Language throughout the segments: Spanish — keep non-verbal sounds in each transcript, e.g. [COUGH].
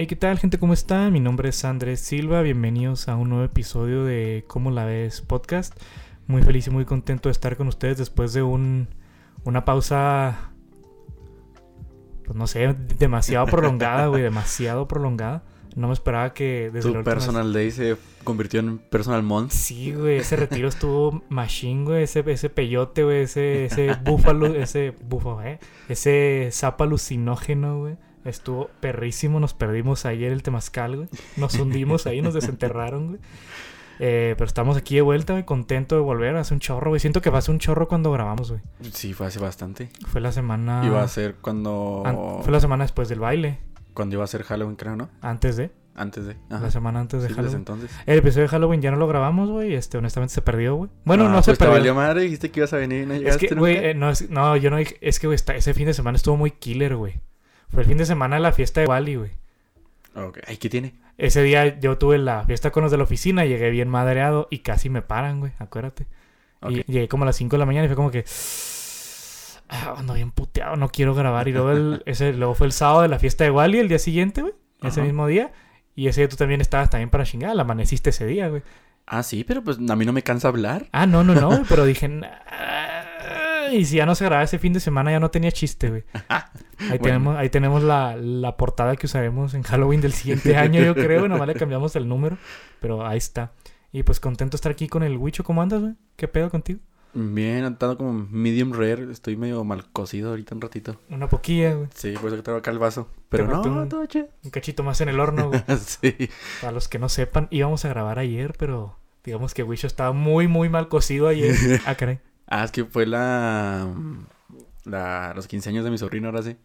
Hey, ¿qué tal, gente? ¿Cómo está? Mi nombre es Andrés Silva. Bienvenidos a un nuevo episodio de ¿Cómo la ves? podcast. Muy feliz y muy contento de estar con ustedes después de un, una pausa, pues no sé, demasiado [LAUGHS] prolongada, güey, demasiado prolongada. No me esperaba que desde Tu personal day se convirtió en personal month. Sí, güey, ese retiro estuvo machine, güey, ese, ese peyote, güey, ese, ese búfalo, ese búfalo, eh, ese sapo alucinógeno, güey Estuvo perrísimo, nos perdimos ayer el temazcal, güey. Nos hundimos ahí, nos desenterraron, güey. Eh, pero estamos aquí de vuelta, güey, contento de volver. Hace un chorro, güey. Siento que va a ser un chorro cuando grabamos, güey. Sí, fue hace bastante. Fue la semana. Iba a ser cuando. Fue la semana después del baile. Cuando iba a ser Halloween, creo, ¿no? Antes de. Antes de. La semana antes de sí, Halloween. entonces. El episodio de Halloween ya no lo grabamos, güey. Este, honestamente se perdió, güey. Bueno, ah, no se pues perdió. Te valió madre, dijiste que ibas a venir y no llegaste. Es que, güey, eh, no, no, yo no. Es que, güey, ese fin de semana estuvo muy killer, güey. Fue el fin de semana de la fiesta de Wally, güey. Ok. ¿Ay, qué tiene? Ese día yo tuve la fiesta con los de la oficina, llegué bien madreado y casi me paran, güey, acuérdate. Y llegué como a las 5 de la mañana y fue como que... Ah, ando bien puteado, no quiero grabar. Y luego, el, [LAUGHS] ese, luego fue el sábado de la fiesta de Wally, el día siguiente, güey. Ese mismo día. Y ese día tú también estabas también para chingar. Amaneciste ese día, güey. Ah, sí, pero pues a mí no me cansa hablar. Ah, no, no, no, [LAUGHS] pero dije... Y si ya no se grababa ese fin de semana, ya no tenía chiste, güey. [LAUGHS] Ahí tenemos, ahí tenemos la, la, portada que usaremos en Halloween del siguiente año, yo creo. Nomás le cambiamos el número. Pero ahí está. Y pues contento de estar aquí con el Wicho. ¿Cómo andas, güey? ¿Qué pedo contigo? Bien, andando como medium rare. Estoy medio mal cocido ahorita un ratito. Una poquilla, güey. Sí, por eso que tengo acá el vaso. Pero no, un, todo un cachito más en el horno, güey. [LAUGHS] sí. Para los que no sepan, íbamos a grabar ayer, pero digamos que Wicho estaba muy, muy mal cocido ayer. [LAUGHS] ah, caray. Ah, es que fue la, la los 15 años de mi sobrino, ahora sí.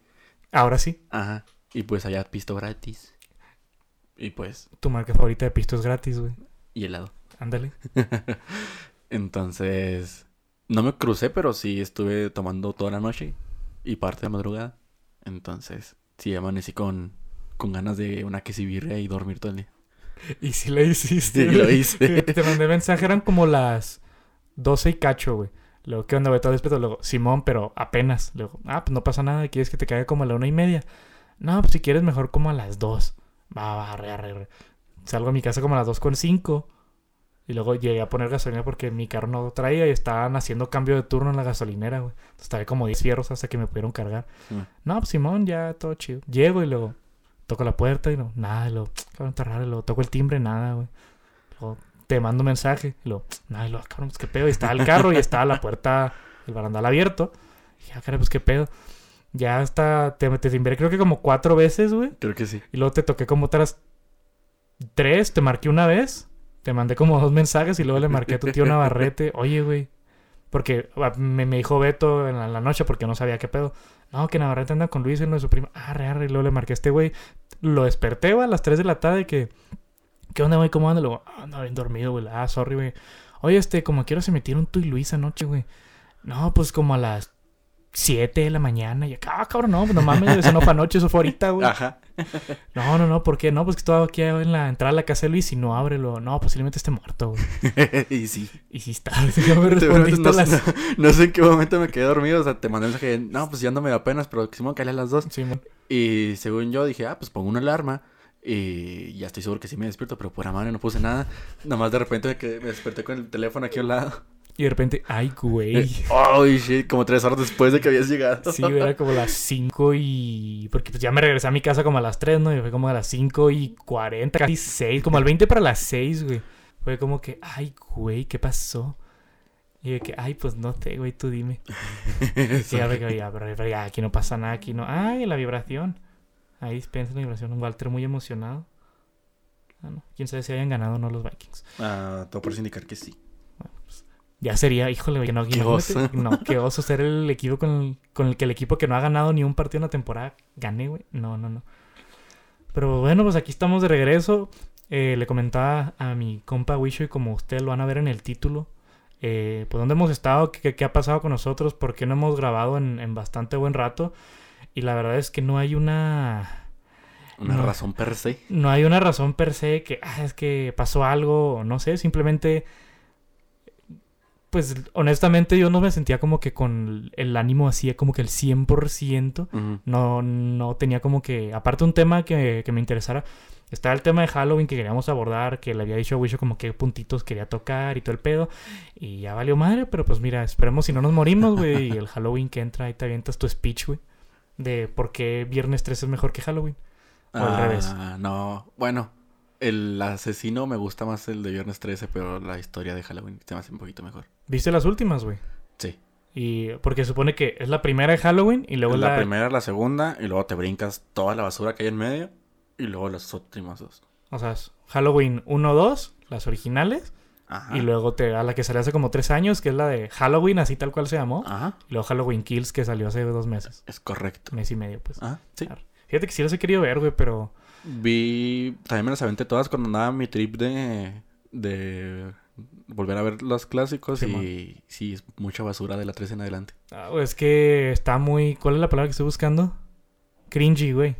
Ahora sí. Ajá. Y pues allá pisto gratis. Y pues. Tu marca favorita de pisto es gratis, güey. Y helado. Ándale. [LAUGHS] Entonces. No me crucé, pero sí estuve tomando toda la noche y parte de madrugada. Entonces, sí amanecí con, con ganas de una quesibirria y dormir todo el día. Y si le hiciste. [LAUGHS] Sí, lo hice. [LAUGHS] Te mandé mensaje, eran como las 12 y cacho, güey. Luego, ¿qué onda, güey? Todo respeto. Luego, Simón, pero apenas. Luego, ah, pues no pasa nada. ¿Quieres que te caiga como a la una y media? No, pues si quieres, mejor como a las dos. Va, va, arre, arre, Salgo a mi casa como a las dos con cinco. Y luego llegué a poner gasolina porque mi carro no traía y estaban haciendo cambio de turno en la gasolinera, güey. Entonces estaba como 10 fierros hasta que me pudieron cargar. No, pues Simón, ya todo chido. Llego y luego toco la puerta y no, nada. Y luego, cabrón, está raro. Y luego toco el timbre, nada, güey. Luego te mando un mensaje. Y lo, ay, lo, cabrón, pues qué pedo. Y estaba el carro y estaba la puerta, el barandal abierto. Y ya, ah, cabrón, pues qué pedo. Ya hasta te, te timbré creo que como cuatro veces, güey. Creo que sí. Y luego te toqué como otras tres, te marqué una vez. Te mandé como dos mensajes y luego le marqué a tu tío [LAUGHS] Navarrete. Oye, güey. Porque ah, me, me, dijo Beto en la, noche porque no sabía qué pedo. No, que Navarrete anda con Luis, uno de su prima. Arre, arre. Y luego le marqué a este güey. Lo desperté, güey, a las 3 de la tarde que ¿Qué onda, güey? ¿Cómo anda? Luego, ah, anda bien dormido, güey. Ah, sorry, güey. Oye, este, como quiero se metieron tú y Luis anoche, güey. No, pues como a las 7 de la mañana. Y acá, ah, cabrón, no, pues no mames, eso no fue anoche, eso fue ahorita, güey. Ajá. No, no, no, ¿por qué? No, pues que estaba aquí en la entrada de la casa de Luis y no ábrelo. No, posiblemente esté muerto, güey. [LAUGHS] y sí. Y sí está. [LAUGHS] Yo me respondiste no, las... no, sé en qué momento me quedé dormido. O sea, te mandé un mensaje. No, pues ya no me da apenas, pero quisimos caerle a las dos. Sí, man. Y según yo dije, ah, pues pongo una alarma. Y ya estoy seguro que sí me despierto, pero por madre no puse nada. Nada más de repente me, me desperté con el teléfono aquí al lado. Y de repente, ay, güey. Ay, shit, como tres horas después de que habías llegado. Sí, era como las cinco y. Porque pues ya me regresé a mi casa como a las tres, ¿no? Y fue como a las cinco y cuarenta, casi seis, como al 20 para las seis, güey. Fue como que, ay, güey, ¿qué pasó? Y de que, ay, pues no sé, güey, tú dime. [LAUGHS] sí, ya, pero, ya, pero ya, aquí no pasa nada, aquí no. Ay, la vibración. Ahí piensa la vibración. Un Walter muy emocionado. Ah, no. Quién sabe si hayan ganado o no los Vikings. Ah, todo por indicar que sí. Pues, ya sería, híjole, no, qué oso. No, qué oso ser el equipo con el, con el que el equipo que no ha ganado ni un partido en la temporada gane, güey. No, no, no. Pero bueno, pues aquí estamos de regreso. Eh, le comentaba a mi compa Wisho y como ustedes lo van a ver en el título, eh, pues dónde hemos estado, qué, qué, ha pasado con nosotros, por qué no hemos grabado en, en bastante buen rato. Y la verdad es que no hay una... Una razón per se. No hay una razón per se que ah, es que pasó algo, no sé, simplemente pues honestamente yo no me sentía como que con el ánimo así, como que el 100%. Ujú. No, no tenía como que, aparte un tema que, que me interesara, estaba el tema de Halloween que queríamos abordar, que le había dicho a Wisho como qué puntitos quería tocar y todo el pedo. Y ya valió madre, pero pues mira, esperemos si no nos morimos, güey. Y el Halloween que entra, ahí te avientas tu speech, güey. De por qué Viernes 3 es mejor que Halloween. O al revés. Ah, no. Bueno, el asesino me gusta más el de Viernes 13, pero la historia de Halloween se me hace un poquito mejor. ¿Viste las últimas, güey? Sí. Y porque supone que es la primera de Halloween y luego la, la... primera, la segunda, y luego te brincas toda la basura que hay en medio, y luego las últimas dos. O sea, es Halloween 1, 2, las originales. Ajá. Y luego te, a la que salió hace como tres años, que es la de Halloween, así tal cual se llamó. Ajá. Y luego Halloween Kills, que salió hace dos meses. Es correcto. Mes y medio, pues. Ah, sí. Claro. Fíjate que sí las he querido ver, güey, pero... Vi, también me las aventé todas cuando andaba mi trip de, de volver a ver los clásicos Simón. y sí, es mucha basura de la 3 en adelante. ah, güey, es que está muy... ¿Cuál es la palabra que estoy buscando? Cringy, güey.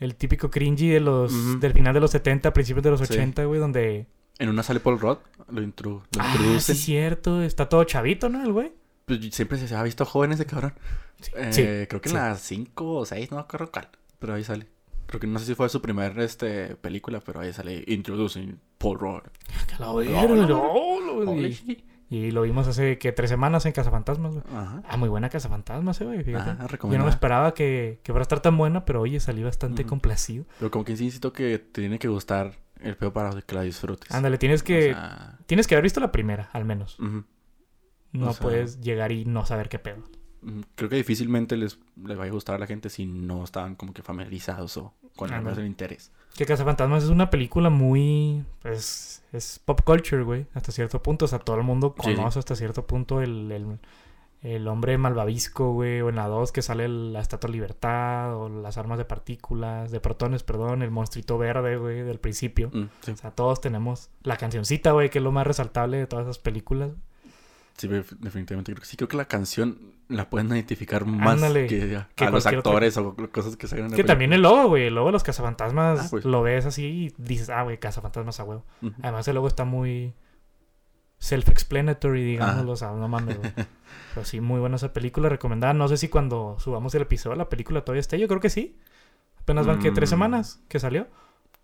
El típico cringy de los... Del final de los 70, principios de los Sí. 80, güey, donde... En una sale Paul Rudd, lo, intru- lo Ah, introducen. sí, cierto. Está todo chavito, ¿no? El güey. Pues, siempre se ha visto joven ese cabrón. Sí. Eh, sí. creo que sí. en las 5 o 6, no me acuerdo cuál. Pero ahí sale. Creo que no sé si fue su primer este, película, pero ahí sale Introducing Paul Rudd. Holy y, lo vimos hace, que Tres semanas en Cazafantasmas, güey. Ajá. Ah, muy buena Cazafantasmas, eh, güey, fíjate. Ah, Yo no me esperaba que, que fuera a estar tan buena, pero oye, salí bastante Ujú. complacido. Pero como que sí insisto que te tiene que gustar el peor para que la disfrutes. Ándale, tienes que, O sea, tienes que haber visto la primera, al menos. No o sea- puedes llegar y no saber qué pedo. Creo que difícilmente les, les vaya a gustar a la gente si no estaban como que familiarizados o con al menos Ándale. el interés. Que Cazafantasmas es una película muy. Pues. Es pop culture, güey. Hasta cierto punto. O sea, todo el mundo sí. conoce hasta cierto punto el, el, el hombre malvavisco, güey. O en la 2 que sale la Estatua de Libertad. O las armas de partículas. De protones, perdón. El monstruito verde, güey. Del principio. Mm, sí. O sea, todos tenemos la cancioncita, güey. Que es lo más resaltable de todas esas películas. Sí, def- definitivamente creo que sí. Creo que la canción la pueden identificar más Ándale, que a, que a los actores o cosas que salgan en la Que también el logo, güey. El logo de los cazafantasmas Ah, pues. lo ves así y dices, ah, güey, cazafantasmas a huevo. Además, el logo está muy self-explanatory, digamos, Ajá. o sea, no mames, güey. Pero sí, muy buena esa película, recomendada. No sé si cuando subamos el episodio la película todavía esté. Yo creo que sí. Apenas van que tres Mm. semanas que salió.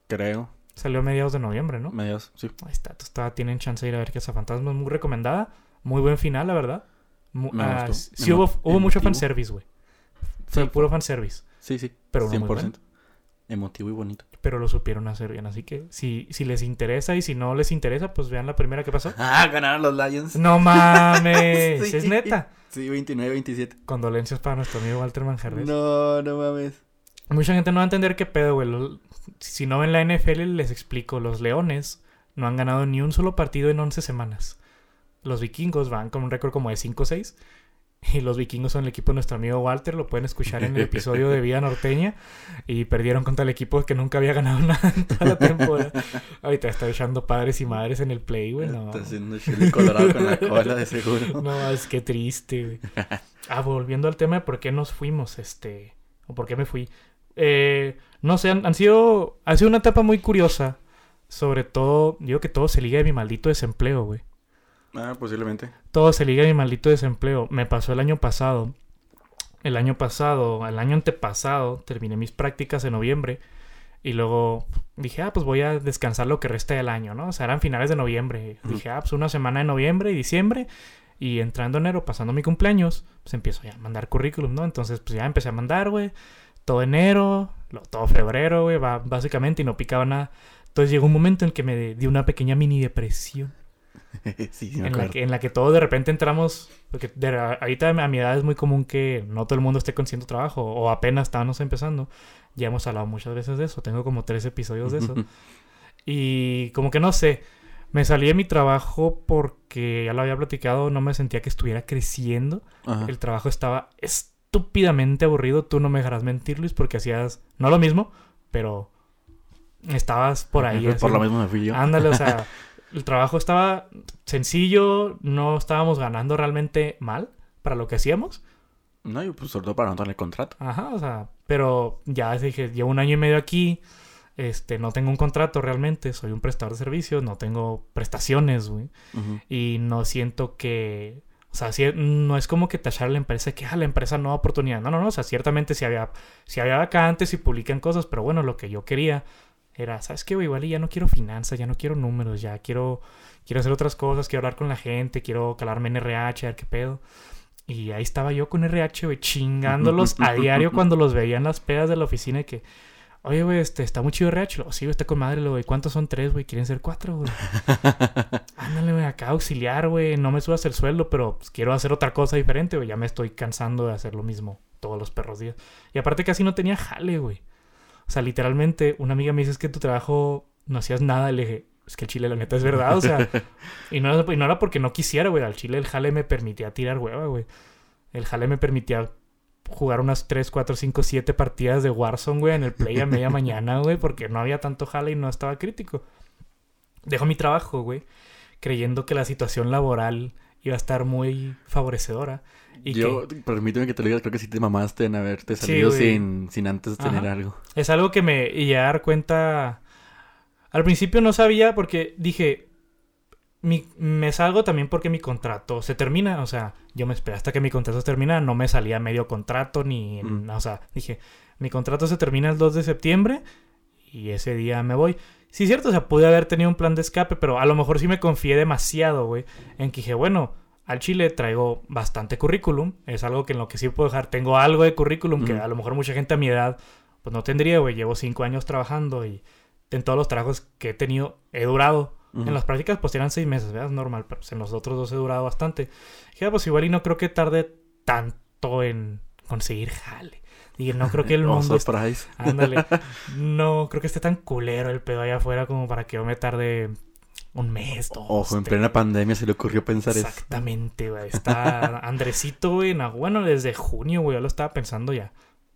Creo. Salió a mediados de noviembre, ¿no? Medios, sí. Ahí está, todavía tienen chance de ir a ver Cazafantasmas. Muy recomendada. Muy buen final, la verdad. Mu- Me ah, gustó. sí hubo, hubo mucho fanservice, güey. Fue Sí, puro fanservice. Sí, sí. Pero uno muy 100%. Emotivo y bonito. Pero lo supieron hacer bien. Así que si, si les interesa y si no les interesa, pues vean la primera que pasó. [LAUGHS] Ah, ganaron los Lions. No mames, [LAUGHS] Sí. es neta. Sí, 29-27. Condolencias para nuestro amigo Walter Manjarres. No, no mames. Mucha gente no va a entender qué pedo, güey. Si no ven la NFL, les explico. Los Leones no han ganado ni un solo partido en 11 semanas. Los vikingos van con un récord como de 5-6. [LAUGHS] Y los vikingos son el equipo de nuestro amigo Walter. Lo pueden escuchar en el episodio de Vida Norteña. Y perdieron contra el equipo que nunca había ganado [LAUGHS] nada en toda la temporada. Ahorita está echando padres y madres en el play, güey. No. Está haciendo chile colorado con la cola, de seguro. [LAUGHS] No, es que triste, güey. Ah, volviendo al tema de por qué nos fuimos, este. O por qué me fui. Eh, no sé, han, han sido. Ha sido una etapa muy curiosa. Sobre todo, digo que todo se liga de mi maldito desempleo, güey. Ah, posiblemente. Todo se liga de mi maldito desempleo. Me pasó el año pasado. El año pasado, el año antepasado, terminé mis prácticas en noviembre. Y luego dije, ah, pues voy a descansar lo que resta del año, ¿no? O sea, eran finales de noviembre. Dije, ah, pues una semana de noviembre y diciembre. Y entrando enero, pasando mi cumpleaños, pues empiezo ya a mandar currículum, ¿no? Entonces, pues ya empecé a mandar, güey. Todo enero, lo- todo febrero, güey, básicamente, y no picaba nada. Entonces llegó un momento en que me di una pequeña mini depresión [LAUGHS] sí, sí, me en la, que, en la que todos de repente entramos, porque de, ahorita a mi edad es muy común que no todo el mundo esté consiguiendo trabajo o apenas estábamos empezando. Ya hemos hablado muchas veces de eso, tengo como tres episodios de eso. [LAUGHS] Y como que no sé, me salí de mi trabajo porque ya lo había platicado, no me sentía que estuviera creciendo. Ajá. El trabajo estaba estúpidamente aburrido, tú no me dejarás mentir, Luis, porque hacías, no lo mismo, pero estabas por ahí. Por haciendo- lo mismo me fui yo. Ándale, o sea, [LAUGHS] el trabajo estaba sencillo, no estábamos ganando realmente mal para lo que hacíamos. No, yo pues sobre todo para no darle contrato. Ajá, o sea, pero ya dije, llevo un año y medio aquí, Este, no tengo un contrato realmente, soy un prestador de servicios, no tengo prestaciones, güey. Y no siento que. O sea, sí- no es como que tachar a la empresa que, ah, la empresa no da oportunidad. No, no, no. O sea, ciertamente sí había, sí había vacantes y publican cosas, pero bueno, lo que yo quería era, ¿sabes qué, güey? Igual y ya no quiero finanzas, ya no quiero números, ya quiero, quiero hacer otras cosas, quiero hablar con la gente, quiero calarme en RH, a ver qué pedo. Y ahí estaba yo con RH, güey, chingándolos a diario [LAUGHS] cuando los veía en las pedas de la oficina y que, oye, güey, este, está muy chido RH. Sí, güey, está con madre, güey. ¿Cuántos son tres, güey? ¿Quieren ser cuatro, güey? [LAUGHS] Ándale, güey, acá auxiliar, güey. No me subas el sueldo, pero pues, quiero hacer otra cosa diferente, güey. Ya me estoy cansando de hacer lo mismo todos los perros días. Y aparte casi no tenía jale, güey. O sea, literalmente, una amiga me dice es que tu trabajo no hacías nada. Le dije, es que el chile, la neta, es verdad. O sea, [LAUGHS] y no, y no era porque no quisiera, güey. Al chile el jale me permitía tirar hueva, güey. El jale me permitía jugar unas 3, 4, 5, 7 partidas de Warzone, güey, en el play a media [LAUGHS] mañana, güey, porque no había tanto jale y no estaba crítico. Dejo mi trabajo, güey, creyendo que la situación laboral iba a estar muy favorecedora. Y Yo, que permíteme que te lo diga, creo que sí te mamaste en haberte salido sin, sin antes tener Ajá. algo. es algo que me llegué a dar cuenta. Al principio no sabía porque dije, mi- me salgo también porque mi contrato se termina. O sea, yo me esperé hasta que mi contrato se termina. No me salía medio contrato ni... Mm. O sea, dije, mi contrato se termina el 2 de septiembre y ese día me voy. Sí, cierto, o sea, pude haber tenido un plan de escape, pero a lo mejor sí me confié demasiado, güey. En que dije, bueno, al Chile traigo bastante currículum. Es algo que en lo que sí puedo dejar. Tengo algo de currículum que a lo mejor mucha gente a mi edad pues no tendría, güey. Llevo cinco años trabajando y en todos los trabajos que he tenido he durado. En las prácticas pues eran seis meses, ¿verdad? Es normal, pero pues, en los otros dos he durado bastante. Dije, ah, pues igual y no creo que tarde tanto en conseguir jale. Dije, no creo que el [LAUGHS] Oh, mundo... esté- surprise. [LAUGHS] Ándale. No creo que esté tan culero el pedo allá afuera como para que yo me tarde un mes, dos. Ojo, en plena pandemia se le ocurrió pensar eso. Exactamente, güey. [LAUGHS] Está Andresito, güey. Bueno, desde junio, güey. Yo lo estaba pensando ya.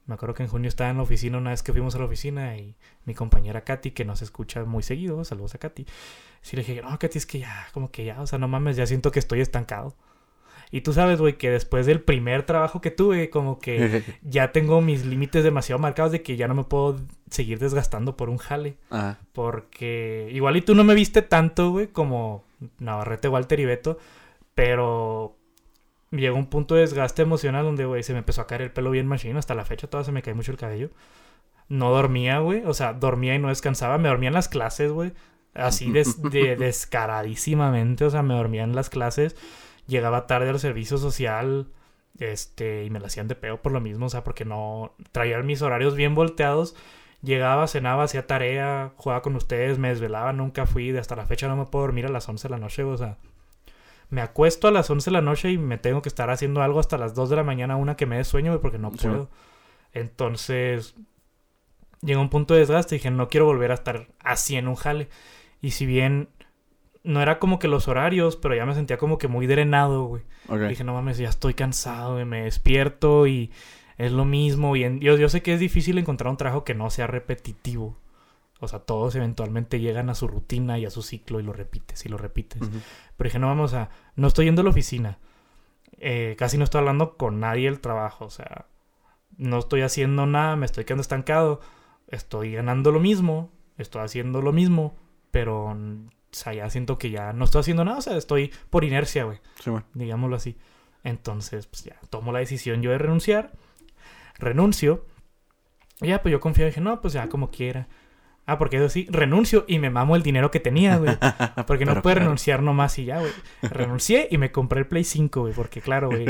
Me acuerdo que en junio estaba en la oficina una vez que fuimos a la oficina y mi compañera Katy, que nos escucha muy seguido, saludos a Katy. Sí le dije, no, Katy, es que ya, como que ya, o sea, no mames, ya siento que estoy estancado. Y tú sabes, güey, que después del primer trabajo que tuve, como que [LAUGHS] ya tengo mis límites demasiado marcados de que ya no me puedo seguir desgastando por un jale. Porque igual y tú no me viste tanto, güey, como Navarrete, Walter y Beto. Pero llegó un punto de desgaste emocional donde, güey, se me empezó a caer el pelo bien machino. Hasta la fecha todavía se me cae mucho el cabello. No dormía, güey. O sea, dormía y no descansaba. Me dormía en las clases, güey. Así des- de- [LAUGHS] descaradísimamente. O sea, me dormía en las clases. Llegaba tarde al servicio social. Este, y me la hacían de peo por lo mismo. O sea, porque no traía mis horarios bien volteados. Llegaba, cenaba, hacía tarea, jugaba con ustedes, me desvelaba, nunca fui. De hasta la fecha no me puedo dormir a las 11 de la noche, o sea. Me acuesto a las 11 de la noche y me tengo que estar haciendo algo hasta las 2 de la mañana, una que me dé sueño, porque no Sí. puedo. Entonces, llegó un punto de desgaste y dije, no quiero volver a estar así en un jale. Y si bien no era como que los horarios, pero ya me sentía como que muy drenado, güey. Dije, no mames, ya estoy cansado, güey, me despierto y es lo mismo. Y en- yo, yo sé que es difícil encontrar un trabajo que no sea repetitivo. O sea, todos eventualmente llegan a su rutina y a su ciclo y lo repites y lo repites. Pero dije, no vamos a... No estoy yendo a la oficina. Eh, casi no estoy hablando con nadie del trabajo. O sea, no estoy haciendo nada, me estoy quedando estancado. Estoy ganando lo mismo, estoy haciendo lo mismo, pero... O sea, ya siento que ya no estoy haciendo nada. O sea, estoy por inercia, güey Sí, bueno. digámoslo así. Entonces, pues ya, tomo la decisión yo de renunciar, renuncio, y ya, pues yo confié, dije, no, pues ya, como quiera. Ah, porque eso sí, renuncio y me mamo el dinero que tenía, güey. [LAUGHS] Porque no puede claro. renunciar nomás y ya, güey. Renuncié y me compré el Play 5, güey. Porque claro, güey.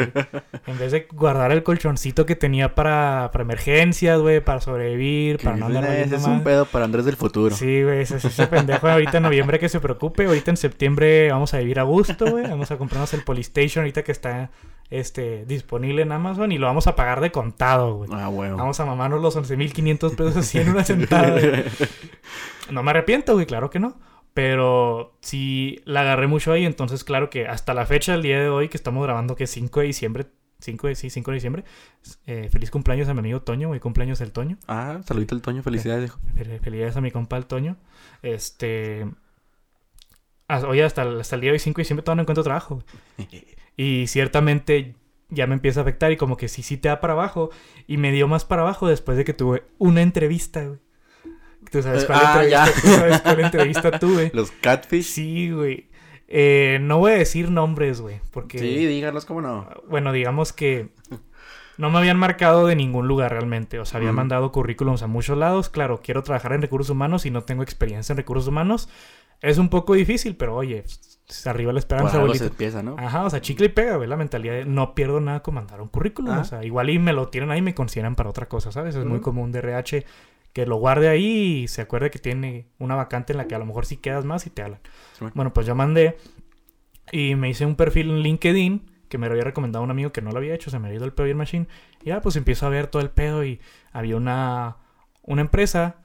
En vez de guardar el colchoncito que tenía para, para emergencias, güey, para sobrevivir, para no andar Ese valiendo es un pedo para Andrés del futuro. Sí, güey, ese, ese pendejo ahorita en noviembre que se preocupe. Ahorita en septiembre vamos a vivir a gusto, güey. Vamos a comprarnos el Polystation ahorita que está este, disponible en Amazon y lo vamos a pagar de contado, güey. Ah, huevo. Vamos a mamarnos los 11.500 pesos así en una [LAUGHS] sentada. güey. No me arrepiento, güey, claro que no. Pero sí la agarré mucho ahí. Entonces, claro que hasta la fecha, el día de hoy, que estamos grabando, que es 5 de diciembre. 5 de, sí, 5 de diciembre. eh, feliz cumpleaños a mi amigo Toño, güey. Cumpleaños el Toño. Ah, saludito al Toño, felicidades, Felicidades a mi compa el Toño. Este. Oye, hasta, el- hasta el día de hoy 5 de diciembre todavía no encuentro trabajo. Y ciertamente ya me empieza a afectar y como que sí, sí te da para abajo. Y me dio más para abajo después de que tuve una entrevista, güey. Tú sabes Eh, cuál, ah, entrevista, ya. tú sabes cuál entrevista tuve. [LAUGHS] Los catfish. Sí, güey. Eh, no voy a decir nombres, güey, porque... Sí, díganos cómo no. Bueno, digamos que no me habían marcado de ningún lugar realmente. O sea, había mandado currículums a muchos lados. Claro, quiero trabajar en recursos humanos y no tengo experiencia en recursos humanos. Es un poco difícil, pero oye, pues, arriba la esperanza, abuelito. se empieza, ¿no? Ajá, o sea, chicle y pega, güey, la mentalidad de no pierdo nada con mandar un currículum. Ah. O sea, igual y me lo tienen ahí y me consideran para otra cosa, ¿sabes? Es muy común de RH que lo guarde ahí y se acuerde que tiene una vacante en la que a lo mejor sí quedas más y te hablan. Sí, bueno. Bueno, pues yo mandé y me hice un perfil en LinkedIn que me lo había recomendado un amigo que no lo había hecho, se me había ido el bien machine. Y ya, pues empiezo a ver todo el pedo y había una, una empresa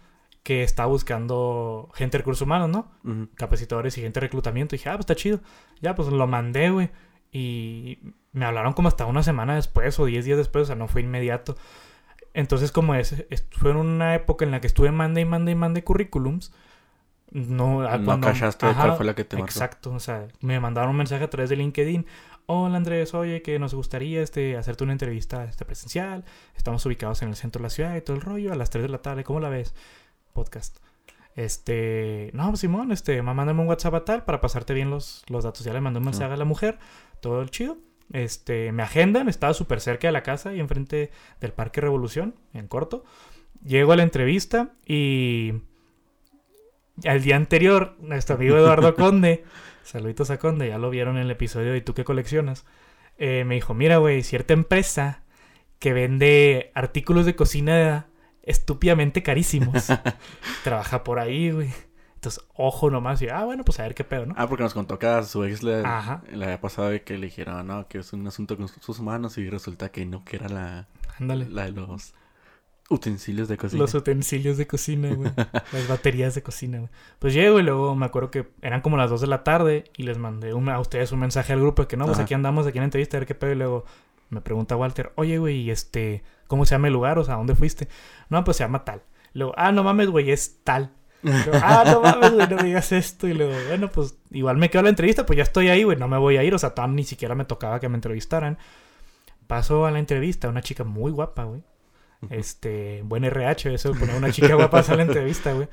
que estaba buscando gente de recursos humanos, ¿no? Capacitadores y gente de reclutamiento. Y dije, ah, pues está chido. Ya, pues lo mandé, güey. Y me hablaron como hasta una semana después o 10 días después, o sea, no fue inmediato. Entonces, como es, fue en una época en la que estuve mande y mande y mande currículums. No, a No cuando- cachaste Ajá, cuál fue la que te. Exacto, o sea, me mandaron un mensaje a través de LinkedIn. Hola Andrés, oye, que nos gustaría este, hacerte una entrevista este, presencial. Estamos ubicados en el centro de la ciudad y todo el rollo, a las 3 de la tarde. ¿Cómo la ves? Podcast. Este, no, Simón, este, má- mándame un WhatsApp a tal para pasarte bien los, los datos. Ya le mandé un mensaje a la mujer, todo el chido. Este, me agendan, estaba súper cerca de la casa y enfrente del Parque Revolución, en corto. Llego a la entrevista y al día anterior, nuestro amigo Eduardo [LAUGHS] Conde, saluditos a Conde, ya lo vieron en el episodio de ¿Y tú qué coleccionas? Eh, me dijo, mira, güey, cierta empresa que vende artículos de cocina estúpidamente carísimos. [LAUGHS] Trabaja por ahí, güey. Entonces, ojo nomás. Y, ah, bueno, pues a ver qué pedo, ¿no? Ah, porque nos contó que a su ex le, Ajá. le había pasado de que le dijeron, no, que es un asunto con sus manos y resulta que no, que era la, Ándale. la de los utensilios de cocina. Los utensilios de cocina, güey. [LAUGHS] Las baterías de cocina, güey. Pues llego y luego me acuerdo que eran como las 2 de la tarde y les mandé un- a ustedes un mensaje al grupo de que no, pues aquí andamos, aquí en la entrevista, a ver qué pedo. Y luego me pregunta Walter, oye, güey, ¿y este, ¿cómo se llama el lugar? O sea, ¿a dónde fuiste? No, pues se llama tal. Luego, ah, no mames, güey, es tal. Luego, ah, no mames, güey, no digas esto. Y luego, bueno, pues igual me quedo la entrevista, pues ya estoy ahí, güey, no me voy a ir. O sea, tan ni siquiera me tocaba que me entrevistaran. Paso a la entrevista, una chica muy guapa, güey. Este, buen RH, eso poner una chica guapa a la entrevista, güey.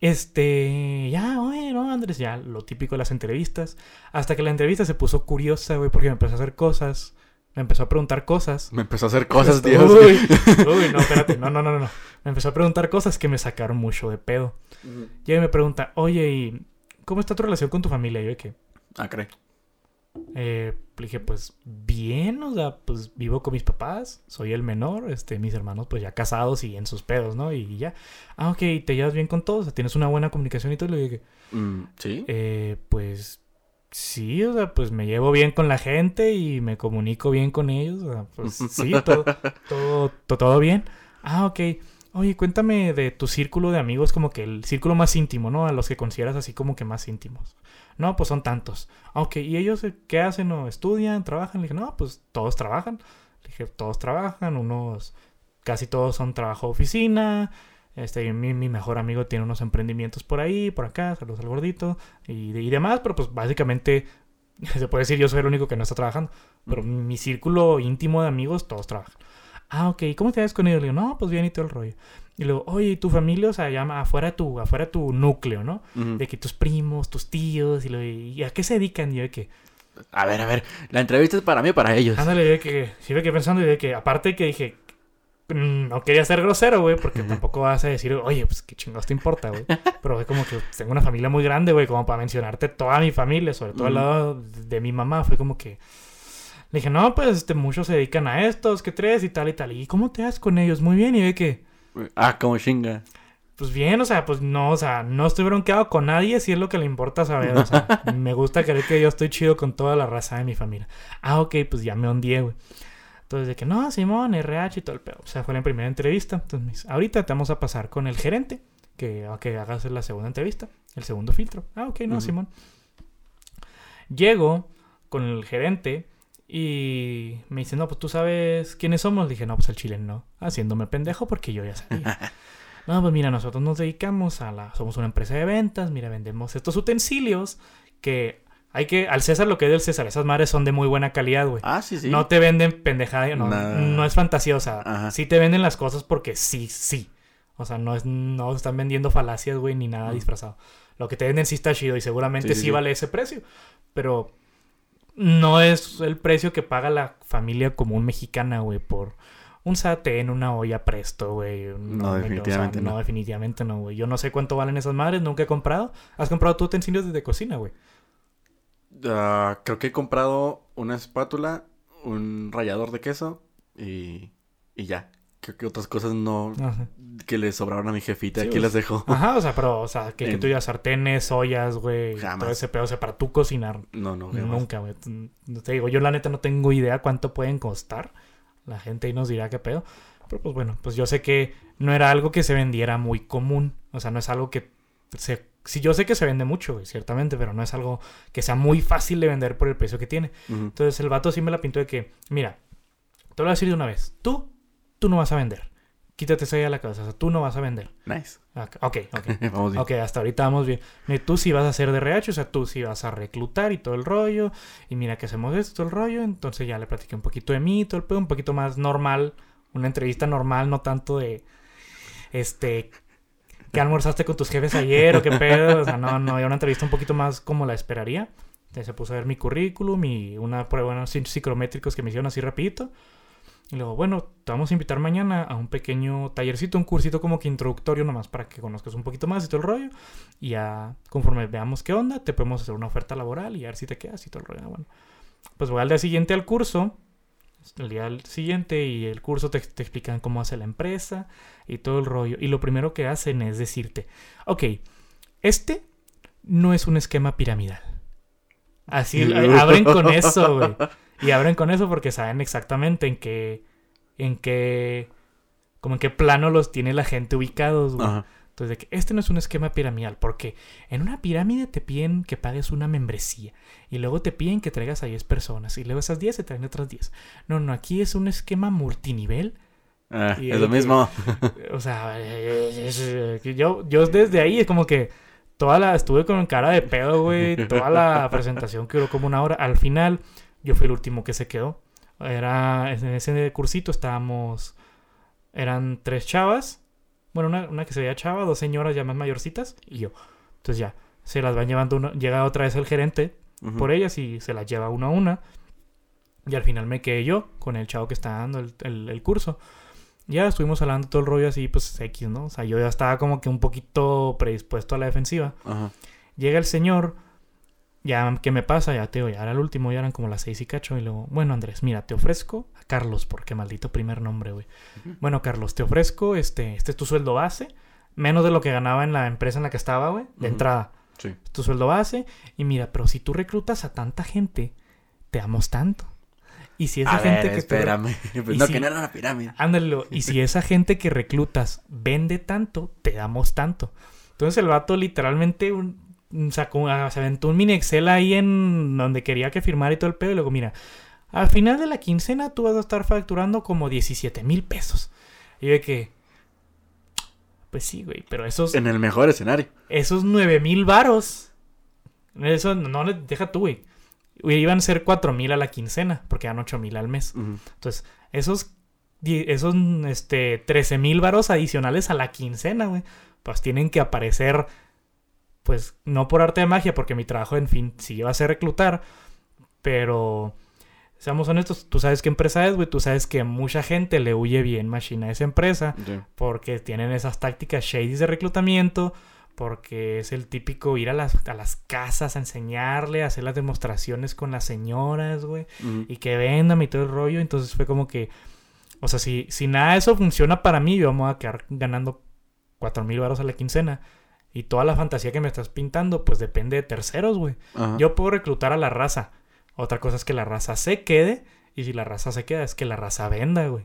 Este, ya, bueno, Andrés, ya lo típico de las entrevistas. Hasta que la entrevista se puso curiosa, güey, porque me empezó a hacer cosas. Me empezó a preguntar cosas. Me empezó a hacer cosas, tío. Uy, [LAUGHS] uy, no, espérate, no, no, no, no. Me empezó a preguntar cosas que me sacaron mucho de pedo. Y me pregunta, oye, ¿y cómo está tu relación con tu familia? Y yo que, Ah, cree. eh, le dije, pues bien, o sea, pues vivo con mis papás, soy el menor, este, mis hermanos pues ya casados y en sus pedos, ¿no? Y ya, ah, ok, ¿te llevas bien con todos? O sea, ¿Tienes una buena comunicación y todo? Le dije, Mm, ¿Sí? eh, pues sí, o sea, pues me llevo bien con la gente y me comunico bien con ellos, o sea, pues [LAUGHS] sí, todo, todo, to- todo bien. Ah, ok. Oye, cuéntame de tu círculo de amigos, como que el círculo más íntimo, ¿no? A los que consideras así como que más íntimos. No, pues son tantos. Ah, ok. ¿Y ellos eh, qué hacen? ¿O estudian? ¿Trabajan? Le dije, no, pues todos trabajan. Le dije, todos trabajan, unos, casi todos son trabajo de oficina. Este, mi, mi mejor amigo tiene unos emprendimientos por ahí, por acá, saludos al gordito y, y demás, pero pues básicamente [LAUGHS] se puede decir yo soy el único que no está trabajando. Pero mi círculo íntimo de amigos, todos trabajan. Ah, ok. ¿Cómo te ves con ellos? Le digo, no, pues bien y todo el rollo. Y luego, oye, ¿y tu familia? O sea, llama afuera de tu, afuera de tu núcleo, ¿no? De que tus primos, tus tíos, y, lo, ¿y a qué se dedican? Y yo de que, A ver, a ver. La entrevista es para mí o para ellos. ándale, yo de que, sí me quedé pensando y de que, aparte que dije, mm, no quería ser grosero, güey, porque tampoco vas a decir, oye, pues qué chingados te importa, güey. Pero fue como que tengo una familia muy grande, güey, como para mencionarte toda mi familia, sobre todo al lado de mi mamá, fue como que... Le dije, no, pues este, muchos se dedican a estos, que tres y tal y tal. ¿Y cómo te das con ellos? Muy bien. Y ve que, Ah, como chinga. pues bien, o sea, pues no, o sea, no estoy bronqueado con nadie, si es lo que le importa saber. O sea, [LAUGHS] me gusta creer que yo estoy chido con toda la raza de mi familia. Ah, ok, pues ya me ondeé, güey. Entonces, de que no, Simón, RH y todo el pedo. O sea, fue la primera entrevista. Entonces, me dice, ahorita te vamos a pasar con el gerente, que, a que hagas la segunda entrevista, el segundo filtro. Ah, ok, no. Simón. Llego con el gerente y me dice, no, pues tú sabes quiénes somos. dije, no, pues el chile no. Haciéndome pendejo porque yo ya sabía. [LAUGHS] No, pues mira, nosotros nos dedicamos a la... Somos una empresa de ventas, mira, vendemos estos utensilios que hay que... Al César lo que es del César, esas madres son de muy buena calidad, güey. Ah, sí, sí. No te venden pendejada, no, Nah. no es fantasía, o sea, Ajá. sí te venden las cosas porque sí, sí. O sea, no, es, no están vendiendo falacias, güey, ni nada disfrazado. Lo que te venden sí está chido y seguramente Sí, sí, sí, sí. vale ese precio. Pero no es el precio que paga la familia común mexicana, güey, por un sartén, una olla presto, güey. No, o sea, definitivamente no. No, definitivamente no, güey. Yo no sé cuánto valen esas madres, nunca he comprado. ¿Has comprado tú utensilios de cocina, güey? Ah, creo que he comprado una espátula, un rallador de queso y, y ya. Creo que otras cosas no... Ajá. Que le sobraron a mi jefita, Sí, aquí pues. las dejo. Ajá, o sea, pero, o sea, que, que En- tú digas sartenes, ollas, güey, Jamás. todo ese pedo, o sea, para tú cocinar. No, no, jamás. Nunca, güey. No Te digo, yo la neta no tengo idea cuánto pueden costar. La gente ahí nos dirá qué pedo. Pero pues bueno, pues yo sé que no era algo que se vendiera muy común. O sea, no es algo que se... Sí, yo sé que se vende mucho, güey, ciertamente, pero no es algo que sea muy fácil de vender por el precio que tiene. Entonces el vato sí me la pintó de que, mira, te lo voy a decir de una vez. Tú, tú no vas a vender. Quítate esa idea de la cabeza. O sea, tú no vas a vender. Nice. Ok, ok. ok. [LAUGHS] Vamos bien. Ok, hasta ahorita vamos bien. Tú sí vas a hacer de RH, o sea, tú sí vas a reclutar y todo el rollo. Y mira que hacemos esto, todo el rollo. Entonces ya le platiqué un poquito de mí, todo el pedo, un poquito más normal. Una entrevista normal, no tanto de. Este. ¿Qué almorzaste con tus jefes ayer o qué pedo? O sea, no, no, era una entrevista un poquito más como la esperaría. Entonces se puso a ver mi currículum y una prueba, unos psicométricos que me hicieron así rapidito. Y luego, bueno, te vamos a invitar mañana a un pequeño tallercito, un cursito como que introductorio nomás para que conozcas un poquito más y todo el rollo. Y ya, conforme veamos qué onda, te podemos hacer una oferta laboral y a ver si te quedas y todo el rollo. Bueno, pues voy al día siguiente al curso, el día siguiente y el curso te, te explican cómo hace la empresa y todo el rollo. Y lo primero que hacen es decirte, ok, este no es un esquema piramidal. Así eh, [LAUGHS] abren con eso, güey. Y abren con eso porque saben exactamente en qué, en qué, como en qué plano los tiene la gente ubicados, güey. Ajá. Entonces, de que este no es un esquema piramidal, porque en una pirámide te piden que pagues una membresía y luego te piden que traigas a 10 personas y luego esas 10 se traen otras 10. No, no, aquí es un esquema multinivel. Ah, Y es lo que- mismo. O sea, yo, yo desde ahí es como que toda la, estuve con cara de pedo, güey, toda la [LAUGHS] presentación que duró como una hora. Al final, yo fui el último que se quedó. Era, en ese cursito estábamos, eran tres chavas, bueno, una, una que se veía chava, dos señoras ya más mayorcitas y yo. Entonces ya, se las van llevando, uno, llega otra vez el gerente por ellas y se las lleva una a una. Y al final me quedé yo con el chavo que está dando el, el- el curso. Ya estuvimos hablando todo el rollo así, pues X, ¿no? O sea, yo ya estaba como que un poquito predispuesto a la defensiva. Ajá. Llega el señor, ya, ¿qué me pasa? Ya te digo, ya era el último, ya eran como las seis y cacho. Y luego, bueno, Andrés, mira, te ofrezco a Carlos, porque maldito primer nombre, güey. Bueno, Carlos, te ofrezco, este, este es tu sueldo base, menos de lo que ganaba en la empresa en la que estaba, güey, de entrada Sí. tu sueldo base. Y mira, pero si tú reclutas a tanta gente, te damos tanto. Y si esa A gente ver, que tú re- espérame. Pues [LAUGHS] Y no, si- que no era una pirámide. Ándale, lo- y si esa gente que reclutas vende tanto, te damos tanto. Entonces el vato literalmente un- sacó, ah, se aventó un mini Excel ahí en donde quería que firmara y todo el pedo. Y luego, mira, al final de la quincena tú vas a estar facturando como 17 mil pesos. Y de que, pues sí, güey, pero esos, En el mejor escenario. esos 9 mil varos, eso no le deja tú, güey. Iban a ser 4 mil a la quincena, porque eran 8 mil al mes. Entonces, esos, esos este, 13 mil varos adicionales a la quincena, güey, pues tienen que aparecer, pues no por arte de magia, porque mi trabajo, en fin, sí va a ser reclutar, pero seamos honestos, tú sabes qué empresa es, güey, tú sabes que mucha gente le huye bien machina a esa empresa porque tienen esas tácticas shady de reclutamiento, porque es el típico ir a las, a las casas a enseñarle, a hacer las demostraciones con las señoras, güey y que vendan y todo el rollo. Entonces fue como que, o sea, si, si nada de eso funciona para mí, yo vamos a quedar ganando cuatro mil baros a la quincena. Y toda la fantasía que me estás pintando, pues depende de terceros, güey. Yo puedo reclutar a la raza. Otra cosa es que la raza se quede. Y si la raza se queda, es que la raza venda, güey.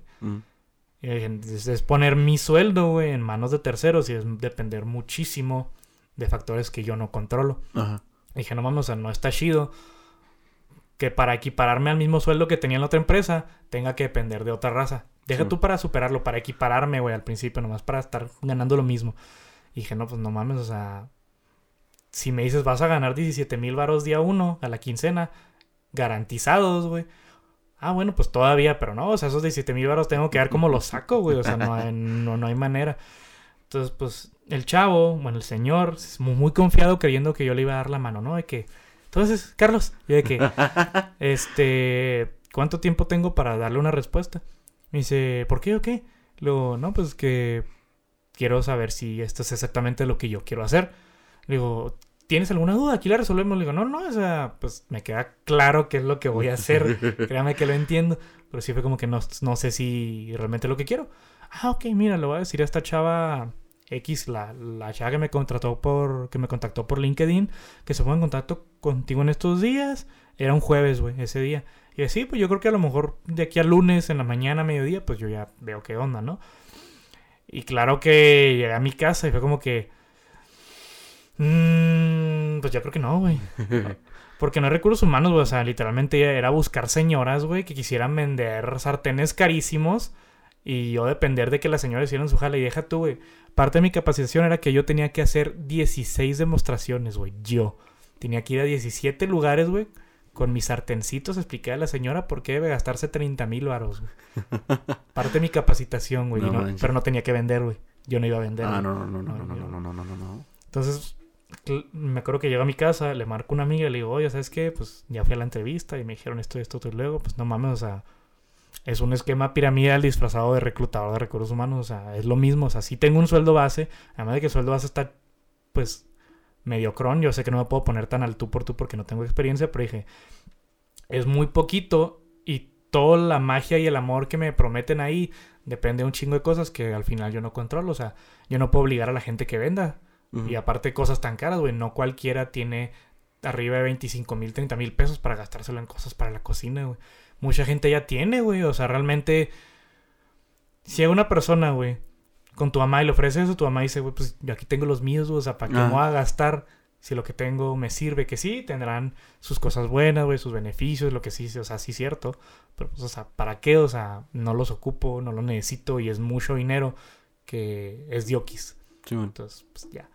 Es, es poner mi sueldo, güey, en manos de terceros y es depender muchísimo de factores que yo no controlo. Ajá. Dije, no mames, o sea, no está chido que para equipararme al mismo sueldo que tenía en la otra empresa tenga que depender de otra raza. Deja Sí. tú para superarlo, para equipararme, güey, al principio, nomás para estar ganando lo mismo. Y dije, no, pues no mames, o sea, si me dices vas a ganar 17 mil varos día uno a la quincena, garantizados, güey. Ah, bueno, pues todavía, pero no, o sea, esos 17 mil varos tengo que ver cómo los saco, güey, o sea, no hay, [LAUGHS] no, no hay manera. Entonces, pues, el chavo, bueno, el señor, es muy, muy confiado creyendo que yo le iba a dar la mano, ¿no? De que, entonces, Carlos, yo de que, [LAUGHS] este, ¿cuánto tiempo tengo para darle una respuesta? Me dice, ¿por qué o qué? Luego, no, pues que quiero saber si esto es exactamente lo que yo quiero hacer. Le digo, ¿tienes alguna duda? Aquí la resolvemos. Le digo, no, no, o sea, pues me queda claro qué es lo que voy a hacer. [LAUGHS] Créame que lo entiendo. Pero sí fue como que no, no sé si realmente es lo que quiero. Ah, ok, mira, le voy a decir a esta chava X, la, la chava que me contrató por, que me contactó por LinkedIn, que se ponga en contacto contigo en estos días. Era un jueves, güey, ese día. Y así, pues yo creo que a lo mejor de aquí a lunes, en la mañana, mediodía, pues yo ya veo qué onda, ¿no? Y claro que llegué a mi casa y fue como que... Mmm, pues yo creo que no, güey. [LAUGHS] Porque no hay recursos humanos, güey. O sea, literalmente era buscar señoras, güey, que quisieran vender sartenes carísimos. Y yo depender de que las señoras hicieran su jala. Y deja tú, güey. Parte de mi capacitación era que yo tenía que hacer 16 demostraciones, güey. Yo. Tenía que ir a 17 lugares, güey con mis sartencitos expliqué a la señora por qué debe gastarse 30 mil varos, [LAUGHS] Parte de mi capacitación, güey. pero no tenía que vender, güey. Yo no iba a vender. Ah, no, no, no, no, no, no, no, no, no, no. Entonces, me acuerdo que llego a mi casa, le marco a una amiga y le digo, oye, ¿sabes qué? Pues ya fui a la entrevista y me dijeron esto, esto, esto, y luego, pues no mames, o sea, es un esquema piramidal disfrazado de reclutador de recursos humanos, o sea, es lo mismo, o sea, sí tengo un sueldo base, además de que el sueldo base está, pues, mediocrón. Yo sé que no me puedo poner tan al tú por tú porque no tengo experiencia, pero dije, es muy poquito y toda la magia y el amor que me prometen ahí depende de un chingo de cosas que al final yo no controlo. O sea, yo no puedo obligar a la gente que venda. Y aparte cosas tan caras, güey. No cualquiera tiene arriba de 25 mil, 30 mil pesos para gastárselo en cosas para la cocina, güey. Mucha gente ya tiene, güey. O sea, realmente... Si hay una persona, güey, con tu mamá y le ofreces eso, tu mamá dice, güey, pues yo aquí tengo los míos, o sea, ¿para qué me voy a gastar si lo que tengo me sirve? Que sí, tendrán sus cosas buenas, güey, sus beneficios, lo que sí, o sea, sí cierto. Pero, pues, o sea, ¿para qué? O sea, no los ocupo, no los necesito y es mucho dinero que es diokis. Sí, Entonces, pues ya.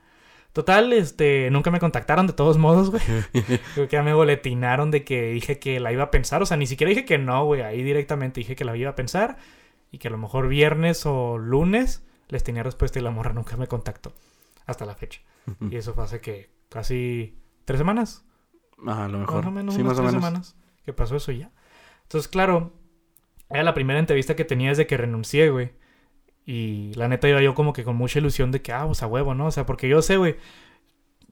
Total, este, nunca me contactaron de todos modos, güey. [LAUGHS] Creo que ya me boletinaron de que dije que la iba a pensar. O sea, ni siquiera dije que no, güey. Ahí directamente dije que la iba a pensar. Y que a lo mejor viernes o lunes les tenía respuesta y la morra nunca me contactó. Hasta la fecha. Y eso fue hace que casi tres semanas. A lo mejor. Más o menos, sí, más o menos. semanas que pasó eso ya. Entonces, claro, era la primera entrevista que tenía desde que renuncié, güey. Y la neta iba yo como que con mucha ilusión de que, ah, pues a huevo, ¿no? O sea, porque yo sé, güey,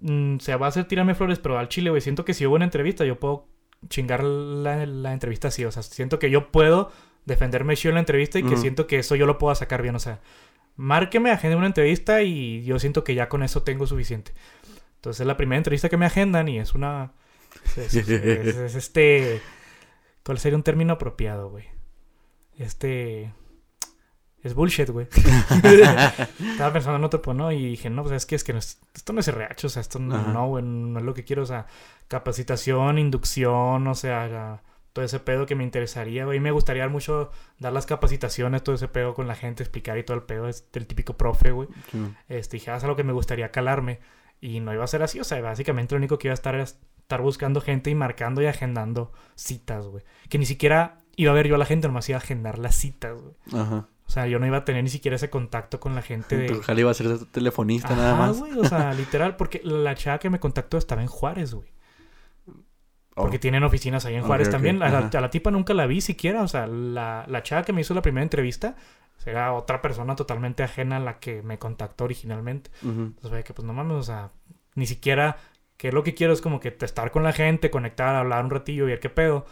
mm, se va a hacer tirarme flores, pero al chile, güey, siento que si hubo una entrevista, yo puedo chingar la, la entrevista así. O sea, siento que yo puedo defenderme yo en la entrevista y que siento que eso yo lo puedo sacar bien. O sea, márqueme, agende una entrevista y yo siento que ya con eso tengo suficiente. Entonces es la primera entrevista que me agendan y es una... Es, [LAUGHS] este... ¿Cuál sería un término apropiado, güey? Este... Es bullshit, güey. [LAUGHS] Estaba pensando en otro, pues no, y dije, no, pues es que es que esto no es RH, o sea, esto no, no, güey, no es lo que quiero, o sea, capacitación, inducción, o sea, todo ese pedo que me interesaría, güey. Me gustaría mucho dar las capacitaciones, todo ese pedo con la gente, explicar y todo el pedo. Es el típico profe, güey. Este, dije, haz ah, algo que me gustaría calarme. Y no iba a ser así, o sea, básicamente lo único que iba a estar era estar buscando gente y marcando y agendando citas, güey. Que ni siquiera iba a ver yo a la gente, nomás iba a agendar las citas, güey. Ajá. O sea, yo no iba a tener ni siquiera ese contacto con la gente de... Tu iba a ser telefonista nada más. güey, o sea, literal, porque la chava que me contactó estaba en Juárez, güey. Porque oh. tienen oficinas ahí en Juárez también. A la, tipa nunca la vi siquiera. O sea, la, la chava que me hizo la primera entrevista era otra persona totalmente ajena a la que me contactó originalmente. Entonces, ve que pues no mames, o sea, ni siquiera. Que lo que quiero es como que estar con la gente, conectar, hablar un ratillo y ver qué pedo.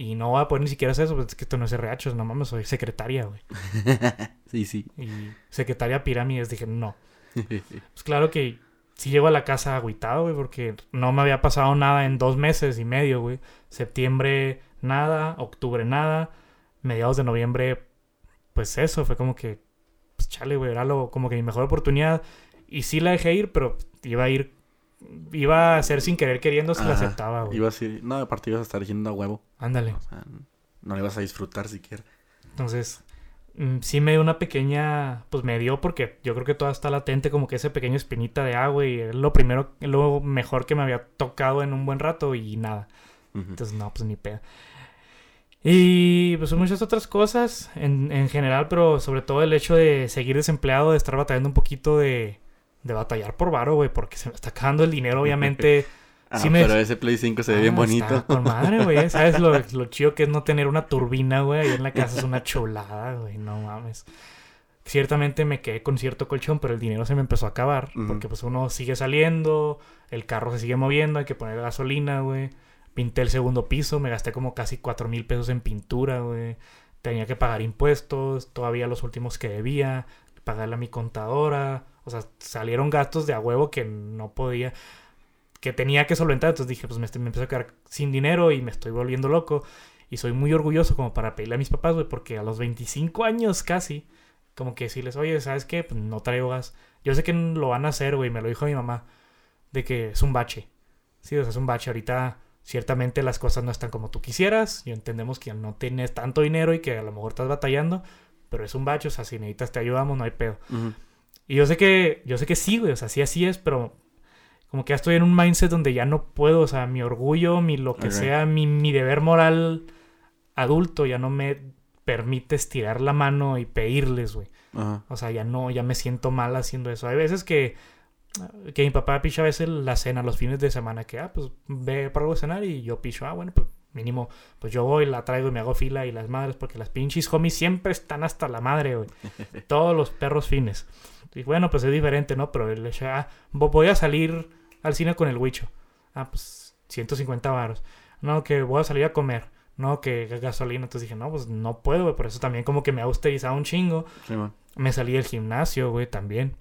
Y no voy a poder ni siquiera hacer eso, pues es que esto no es RH, no mames, soy secretaria, güey. [LAUGHS] sí, sí. Y secretaria pirámides, dije, no. [LAUGHS] pues claro que sí llego a la casa agüitado, güey, porque no me había pasado nada en dos meses y medio, güey. Septiembre nada, octubre nada, mediados de noviembre, pues eso, fue como que, pues chale, güey, era lo, como que mi mejor oportunidad. Y sí la dejé ir, pero iba a ir, iba a ser sin querer queriendo si la aceptaba, güey. Iba a ser, no, aparte ibas a estar yendo a huevo. Ándale. O sea, no le ibas a disfrutar siquiera. Entonces, Mm, sí me dio una pequeña, pues me dio porque yo creo que toda está latente como que ese pequeño espinita de agua y es lo primero, lo mejor que me había tocado en un buen rato y nada. Entonces no, pues ni pedo. Y pues muchas otras cosas en, en general, pero sobre todo el hecho de seguir desempleado, de estar batallando un poquito de, de batallar por varo, güey, porque se me está acabando el dinero, obviamente. [LAUGHS] Ah, Sí me- pero ese Play 5 se ve Ah, bien está bonito. Con madre, güey. [LAUGHS] ¿Sabes lo, lo chido que es no tener una turbina, güey? Ahí en la casa es una chulada, güey. No mames. Ciertamente me quedé con cierto colchón, pero el dinero se me empezó a acabar. Porque pues uno sigue saliendo, el carro se sigue moviendo, hay que poner gasolina, güey. Pinté el segundo piso, me gasté como casi cuatro mil pesos en pintura, güey. Tenía que pagar impuestos, todavía los últimos que debía, pagarle a mi contadora. O sea, salieron gastos de a huevo que no podía que tenía que solventar. Entonces dije, pues me, me empecé a quedar sin dinero y me estoy volviendo loco. Y soy muy orgulloso como para pedirle a mis papás, güey, porque a los 25 años casi, como que decirles, oye, ¿sabes qué? Pues no traigo gas. Yo sé que lo van a hacer, güey, me lo dijo mi mamá, de que es un bache. Sí, o sea, es un bache. Ahorita, ciertamente las cosas no están como tú quisieras. Y entendemos que no tienes tanto dinero y que a lo mejor estás batallando, pero es un bache, o sea, si necesitas te ayudamos, no hay pedo. Y yo sé que, yo sé que sí, güey, o sea, sí así es, pero como que ya estoy en un mindset donde ya no puedo, o sea, mi orgullo, mi lo que sea, mi, mi deber moral adulto ya no me permite estirar la mano y pedirles, güey. O sea, ya no, ya me siento mal haciendo eso. Hay veces que, que mi papá picha a veces la cena los fines de semana, que, ah, pues ve para algo a cenar y yo picho, ah, bueno, pues mínimo, pues yo voy, la traigo y me hago fila y las madres, porque las pinches homies siempre están hasta la madre, güey. [LAUGHS] Todos los perros fines. Y bueno, pues es diferente, ¿no? Pero el hecho, ah, vo- voy a salir al cine con el huicho. Ah, pues 150 varos. No, que voy a salir a comer. No, que gasolina. Entonces dije, no, pues no puedo, güey. Por eso también como que me ha austerizado un chingo. Sí. Me salí del gimnasio, güey, también.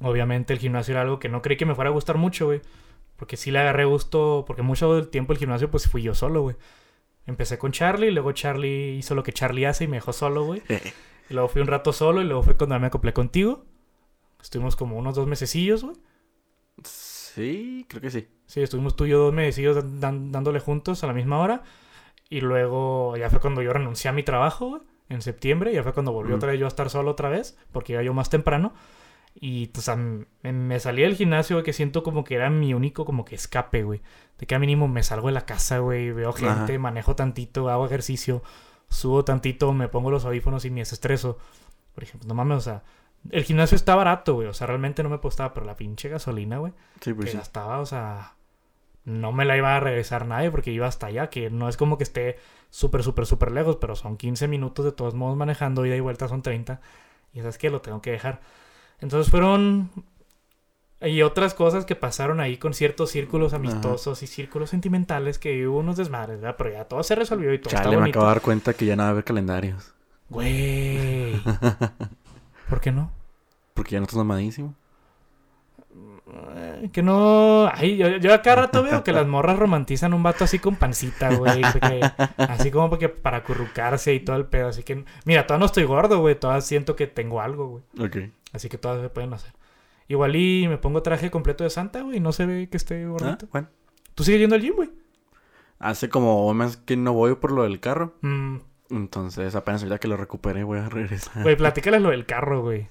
Obviamente el gimnasio era algo que no creí que me fuera a gustar mucho, güey. Porque sí le agarré gusto, porque mucho del tiempo el gimnasio pues fui yo solo, güey. Empecé con Charlie, luego Charlie hizo lo que Charlie hace y me dejó solo, güey. [LAUGHS] Y luego fui un rato solo y luego fue cuando me acoplé contigo. Estuvimos como unos dos mesecillos, güey. Sí, creo que sí. Sí, estuvimos tú y yo dos mesecillos dan- dándole juntos a la misma hora. Y luego ya fue cuando yo renuncié a mi trabajo, güey, en septiembre. Ya fue cuando volví Mm. otra vez yo a estar solo otra vez, porque iba yo más temprano. Y, o sea, m- me, salí del gimnasio, güey, que siento como que era mi único como que escape, güey. De que a mínimo me salgo de la casa, güey, veo gente, Ajá. manejo tantito, hago ejercicio, subo tantito, me pongo los audífonos y me desestreso. Por ejemplo, no mames, o sea, el gimnasio está barato, güey. O sea, realmente no me costaba, pero la pinche gasolina, güey Sí, pues que sí. gastaba, o sea, no me la iba a regresar nadie porque iba hasta allá, que no es como que esté súper, súper, súper lejos, pero son 15 minutos de todos modos manejando, ida y vuelta son 30, y sabes que lo tengo que dejar. Entonces fueron... Y otras cosas que pasaron ahí con ciertos círculos amistosos y círculos sentimentales que hubo unos desmadres, ¿verdad? Pero ya todo se resolvió y todo Chale, está me bonito. acabo de dar cuenta que ya no va a haber calendarios. Güey. [LAUGHS] ¿Por qué no? Porque ya no estás mamadísimo. Que no. Ay, yo, yo a cada rato veo que las morras romantizan un vato así con pancita, güey. así como porque para acurrucarse y todo el pedo. Así que, mira, todavía no estoy gordo, güey. Todavía siento que tengo algo, güey. Ok. Así que todas se pueden hacer. Igual y me pongo traje completo de Santa, güey. y No se ve que esté Ah, gordito. bueno. ¿Tú sigues yendo al gym, güey? Hace como un mes que no voy por lo del carro. Mm, Entonces, apenas ahorita que lo recuperé, voy a regresar. Güey, [LAUGHS] platícales lo del carro, güey.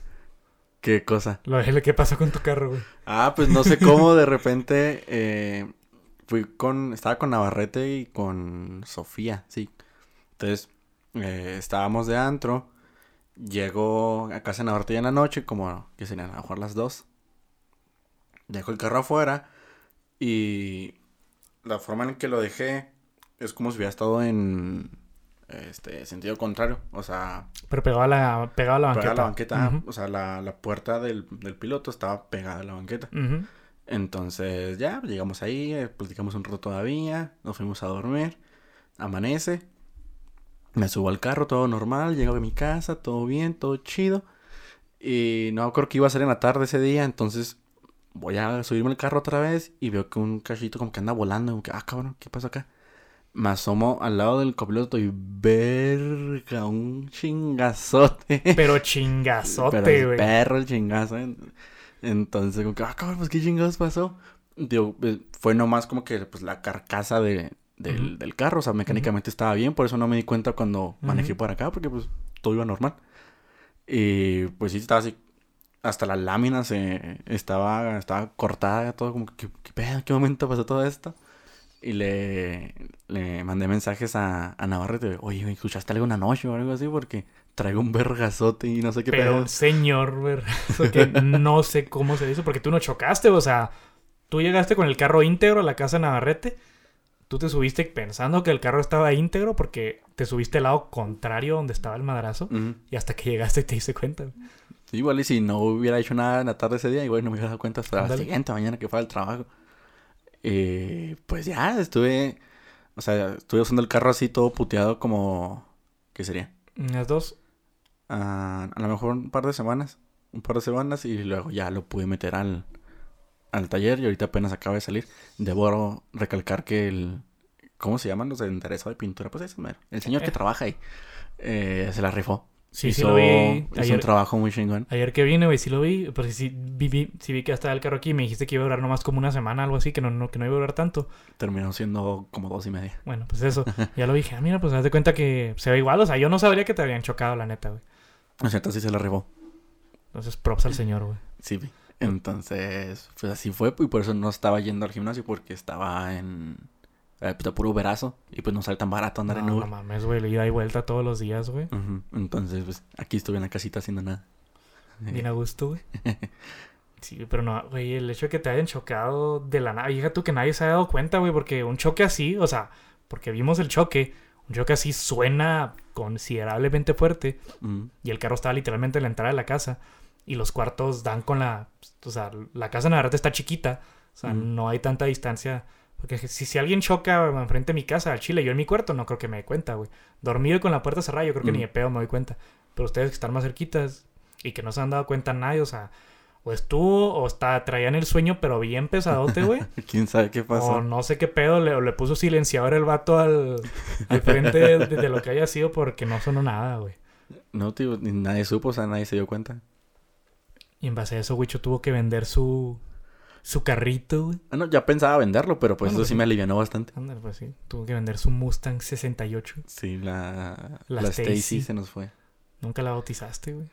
¿Qué cosa? Lo de qué pasó con tu carro, güey. Ah, pues no sé [LAUGHS] cómo de repente eh, fui con, estaba con Navarrete y con Sofía, sí. Entonces, eh, estábamos de antro, llegó a casa de Navarrete ya en la noche, como que serían a lo mejor las dos. Dejó el carro afuera y la forma en que lo dejé es como si hubiera estado en este sentido contrario, o sea, Pero pegado a la, pegado a la banqueta. a la banqueta, o sea, la, la puerta del, del piloto estaba pegada a la banqueta. Entonces ya llegamos ahí, eh, platicamos un rato todavía, nos fuimos a dormir, amanece, me subo al carro, todo normal, llego a mi casa, todo bien, todo chido. Y no creo que iba a ser en la tarde ese día, entonces voy a subirme al carro otra vez y veo que un cachito como que anda volando, como que, ah, cabrón, ¿qué pasó acá? Me asomo al lado del copiloto y verga, un chingazote. Pero [LAUGHS] chingazote, Pero güey. perro el chingazo. en- Entonces, como que, ah, cabrón, pues qué chingados pasó. Digo, eh, fue nomás como que pues la carcasa de, del, del carro. O sea, mecánicamente estaba bien. Por eso no me di cuenta cuando manejé por acá, porque pues todo iba normal. Y pues sí, estaba así. Hasta la lámina se estaba, estaba cortada, todo como ¿qué, qué pedo? ¿Qué momento pasó todo esto? Y le, le mandé mensajes a, a Navarrete. Oye, ¿escuchaste algo una noche o algo así? Porque traigo un vergazote y no sé qué Pero, pedo. señor, vergazo, que no sé cómo se hizo, porque tú no chocaste, o sea, tú llegaste con el carro íntegro a la casa de Navarrete, tú te subiste pensando que el carro estaba íntegro porque te subiste al lado contrario donde estaba el madrazo, y hasta que llegaste te diste cuenta. Sí, Igual y si no hubiera hecho nada en la tarde ese día, igual no me hubiera dado cuenta hasta la siguiente mañana que fue al trabajo. Eh, pues ya, estuve... O sea, estuve usando el carro así todo puteado como... ¿Qué sería? Las dos, Ah, a lo mejor un par de semanas. Un par de semanas y luego ya lo pude meter al, al taller y ahorita apenas acaba de salir. Debo recalcar que el... ¿Cómo se llaman los de enderezado de pintura? Pues mero. El señor que Eh. trabaja ahí. eh, se la rifó. sí, sí hizo, lo vi hizo ayer, un trabajo muy chingón. ayer que vine, güey, sí lo vi, pero sí, sí vi, vi- sí vi que hasta el carro aquí y me dijiste que iba a durar nomás como una semana, algo así, que no, no, que no iba a durar tanto. Terminó siendo como dos y media. Bueno, pues eso, [LAUGHS] ya lo dije, ah, mira, pues haz de cuenta que se ve igual, o sea, yo no sabría que te habían chocado, la neta, güey. O sea, entonces sí se la rifó. Entonces, props al señor, güey. Sí, vi. Entonces, pues así fue. Y por eso no estaba yendo al gimnasio porque estaba en... eh, pues, puro verazo. Y pues no sale tan barato andar en Uber. no mames, güey, ida y vuelta todos los días, güey. Entonces, pues aquí estuve en la casita haciendo nada. Bien a [LAUGHS] gusto, güey. Sí, pero no, güey, el hecho de que te hayan chocado de la nada, fíjate tú que nadie se ha dado cuenta, güey, porque un choque así, o sea, porque vimos el choque, un choque así suena considerablemente fuerte y el carro estaba literalmente en la entrada de la casa y los cuartos dan con la, o sea, la casa en la verdad está chiquita, o sea, no hay tanta distancia. Porque si, si alguien choca enfrente de mi casa, al chile, yo en mi cuarto, no creo que me dé cuenta, güey. Dormido y con la puerta cerrada, yo creo que ni de pedo me doy cuenta. Pero ustedes que están más cerquitas y que no se han dado cuenta nadie, o sea, o estuvo, o está, traían el sueño, pero bien pesadote, güey. [LAUGHS] ¿Quién sabe qué o pasó? no sé qué pedo, le, o le puso silenciador el vato al, al frente de, de lo que haya sido porque no sonó nada, güey. No, tío, ni nadie supo, o sea, nadie se dio cuenta. Y en base a eso, Wicho tuvo que vender su, su carrito, güey. Ah, no, ya pensaba venderlo, pero pues Bueno, eso sí me alivianó bastante. Ándale, pues sí. Tuvo que vender su Mustang 68. Sí, la, La la, Stacy. Se nos fue. Nunca la bautizaste, güey.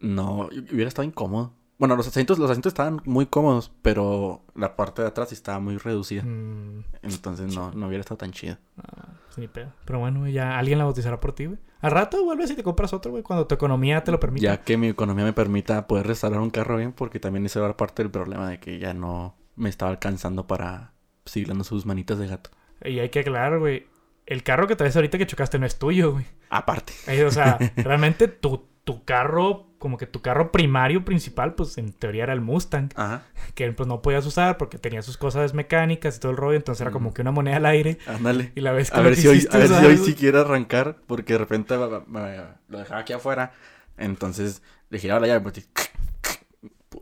No, hubiera estado incómodo. Bueno, los asientos, los asientos estaban muy cómodos, pero la parte de atrás estaba muy reducida. Mm, Entonces no, no hubiera estado tan chido. ah, pues ni pedo. Pero bueno, ya alguien la bautizará por ti, güey. Al rato vuelves y te compras otro, güey, cuando tu economía te lo permita. Ya que mi economía me permita poder restaurar un carro bien, porque también ese era parte del problema de que ya no me estaba alcanzando para seguir dando sus manitas de gato. Y hay que aclarar, güey. El carro que traes ahorita que chocaste no es tuyo, güey. Aparte. Eh, O sea, [LAUGHS] realmente tu, tu carro, como que tu carro primario principal, pues en teoría era el Mustang. Ajá. Que pues no podías usar porque tenía sus cosas mecánicas y todo el rollo. Entonces era como que una moneda al aire. Ándale. Y la vez que A ver, si hoy, a ver si hoy sí quiere arrancar, porque de repente me- me- lo dejaba aquí afuera. Entonces le giraba la llave, pues,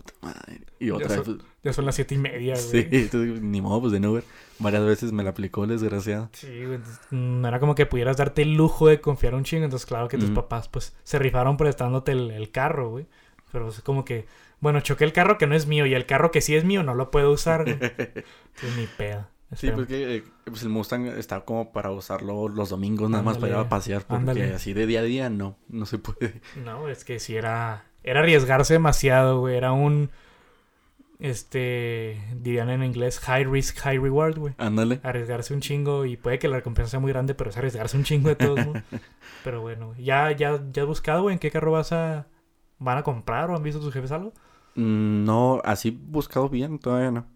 puta madre. Y otra Ya vez, son- pues, Ya son las siete y media, [LAUGHS] güey. sí, entonces, ni modo, pues de Uber. Varias veces me la aplicó desgraciado. Sí, güey, No era como que pudieras darte el lujo de confiar un chingo. Entonces, claro que tus papás, pues, se rifaron prestándote el, el carro, güey. Pero es como que, bueno, choqué el carro que no es mío y el carro que sí es mío no lo puedo usar, güey. [LAUGHS] Entonces, ni pedo. Sí, porque eh, pues el Mustang está como para usarlo los domingos nada más para ir a pasear, porque ándale. así de día a día no, no se puede. No, es que sí era... Era arriesgarse demasiado, güey. Era un... Este... Dirían en inglés, high risk, high reward, güey. Ándale. arriesgarse un chingo y puede que la recompensa sea muy grande, pero es arriesgarse un chingo de todos, ¿no? [LAUGHS] pero bueno, güey. ¿ya, ya, ya has buscado, güey, en qué carro vas a... ¿Van a comprar o han visto tus jefes algo? Mm, No, así buscado bien, todavía no.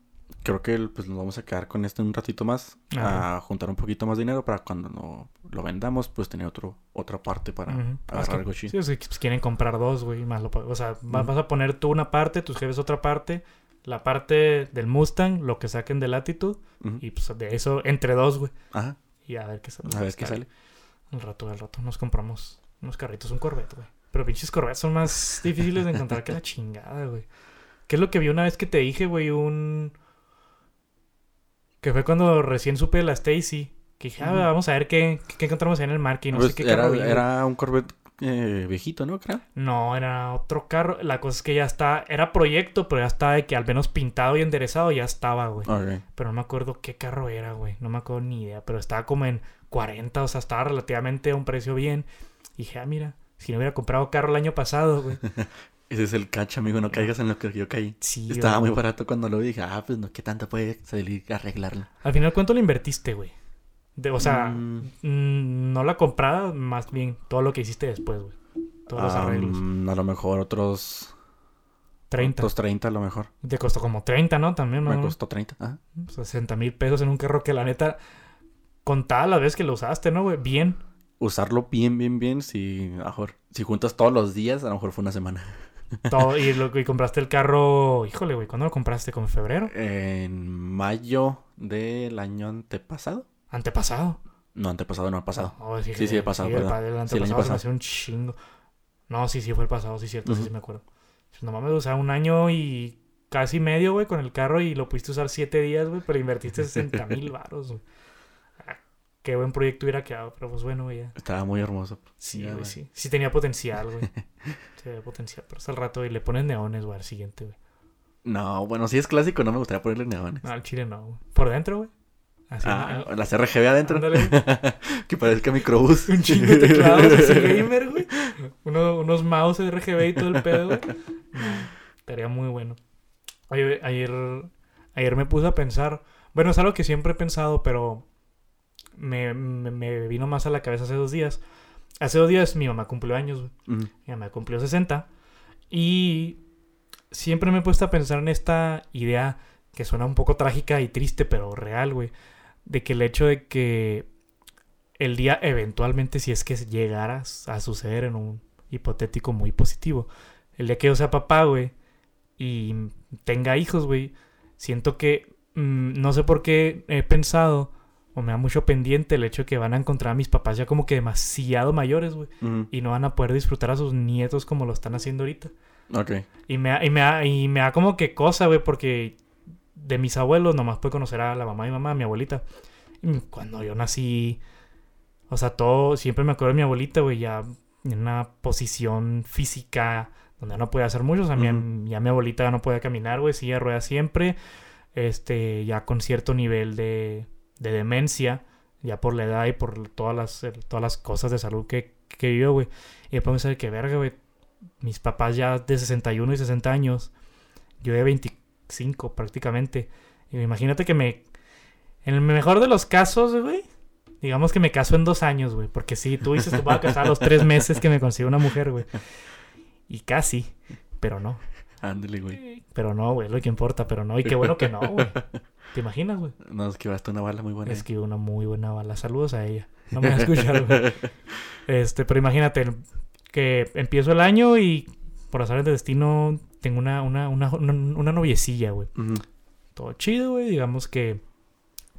Creo que pues nos vamos a quedar con este un ratito más, Ajá. a juntar un poquito más dinero para cuando no lo vendamos, pues tener otro, otra parte para. Es agarrar que- algo chido. Sí, pues, quieren comprar dos, güey, más lo O sea, vas a poner tú una parte, tus jefes otra parte, la parte del Mustang, lo que saquen de Latitude, Ujú. y pues de eso entre dos, güey. Ajá, Y a ver qué sale. a ver qué sale. Al rato, al rato nos compramos unos carritos, un Corvette, güey. Pero pinches Corvettes son más difíciles de encontrar que la chingada, güey. ¿Qué es lo que vi una vez que te dije, güey? Un... Que fue cuando recién supe de la Stacy. Que dije, ah, vamos a ver qué, qué encontramos ahí en el market. No Pues, sé qué era, carro era un Corvette eh, viejito, ¿no? Creo. No, era otro carro. La cosa es que ya está... Era proyecto, pero ya estaba de que al menos pintado y enderezado ya estaba, güey. Pero no me acuerdo qué carro era, güey. No me acuerdo ni idea. Pero estaba como en 40, o sea, estaba relativamente a un precio bien. Y dije, ah, mira, si no hubiera comprado carro el año pasado, güey. [LAUGHS] Ese es el catch, amigo. No caigas en lo que yo caí. Sí, Estaba güey. muy barato cuando lo vi. Dije, ah, pues no, ¿qué tanto puede salir a arreglarlo? Al final, ¿cuánto le invertiste, güey? De- o sea, Mm. mm, no la comprada, más bien todo lo que hiciste después, güey. Todos los Ah, arreglos. mm, a lo mejor otros... 30. Otros 30 a lo mejor. Te costó como 30, ¿no? También, ¿no? Me costó 30. Ajá. 60 mil pesos en un carro que la neta contaba la vez que lo usaste, ¿no, güey? Bien. Usarlo bien, bien, bien. Si, mejor, si juntas todos los días, a lo mejor fue una semana. Todo, y, lo, y compraste el carro, híjole, güey, ¿cuándo lo compraste? ¿Como en febrero? En mayo del año antepasado. Antepasado. No, antepasado, no, pasado. Oh, Sí, sí, el pasado, Sí, el, pa- el Sí, el año antepasado se me pasado. un chingo. No, sí, sí, fue el pasado, sí, cierto, sí, sí me acuerdo. No mames, o sea, un año y casi medio, güey, con el carro y lo pudiste usar siete días, güey, pero invertiste 60 mil baros, güey. Qué buen proyecto hubiera quedado, pero pues bueno, ya. Estaba muy hermoso. Sí, güey, sí. Sí tenía potencial, güey. Sí tenía potencial, pero hasta el rato, y le pones neones, güey, al siguiente, güey. No, bueno, si es clásico, no me gustaría ponerle neones. No, al chile no, güey. Por dentro, güey. Así, Ah, ¿no? las RGB adentro. Ándale. [LAUGHS] que parezca microbús. Un chingo de teclados así [LAUGHS] gamer, güey. Uno- unos mouse RGB y todo el pedo, güey. No, estaría muy bueno. Oye, ayer, ayer me puse a pensar. Bueno, es algo que siempre he pensado, pero me, me- me vino más a la cabeza hace dos días. Hace dos días mi mamá cumplió años, güey. Ujú. Mi mamá cumplió 60. Y siempre me he puesto a pensar en esta idea que suena un poco trágica y triste, pero real, güey. De que el hecho de que el día eventualmente, si es que llegara a suceder en un hipotético muy positivo, el día que yo sea papá, güey, y tenga hijos, güey, siento que mm, no sé por qué he pensado o me da mucho pendiente el hecho de que van a encontrar a mis papás ya como que demasiado mayores, güey y no van a poder disfrutar a sus nietos como lo están haciendo ahorita. Ok. Y me, da- y me, da- y me da como que cosa, güey, porque de mis abuelos nomás puedo conocer a la mamá y mi mamá, a mi abuelita. Y cuando yo nací, o sea, todo, siempre me acuerdo de mi abuelita, güey, ya en una posición física donde no podía hacer mucho. O sea, mi- ya mi abuelita ya no podía caminar, güey, silla de ruedas siempre. Este, ya con cierto nivel de, de demencia, ya por la edad y por todas las, eh, todas las cosas de salud que, que güey. Y después pensar que verga, güey. Mis papás ya de 61 y 60 años. Yo de 25 prácticamente. Y imagínate que me... En el mejor de los casos, güey. Digamos que me caso en dos años, güey. Porque si tú dices que voy a casar a los tres meses que me consigo una mujer, güey. Y casi. Pero no. Ándale, güey. Pero no, güey. Lo que importa. Pero no. Y qué bueno que no, güey. ¿Te imaginas, güey? [LAUGHS] No, es que basta una bala muy buena. Es que una muy buena bala. Saludos a ella. No me va a escuchar, güey. [LAUGHS] Este, pero imagínate que empiezo el año y por azar de destino tengo una, una, una, una, una noviecilla, güey. Todo chido, güey. Digamos que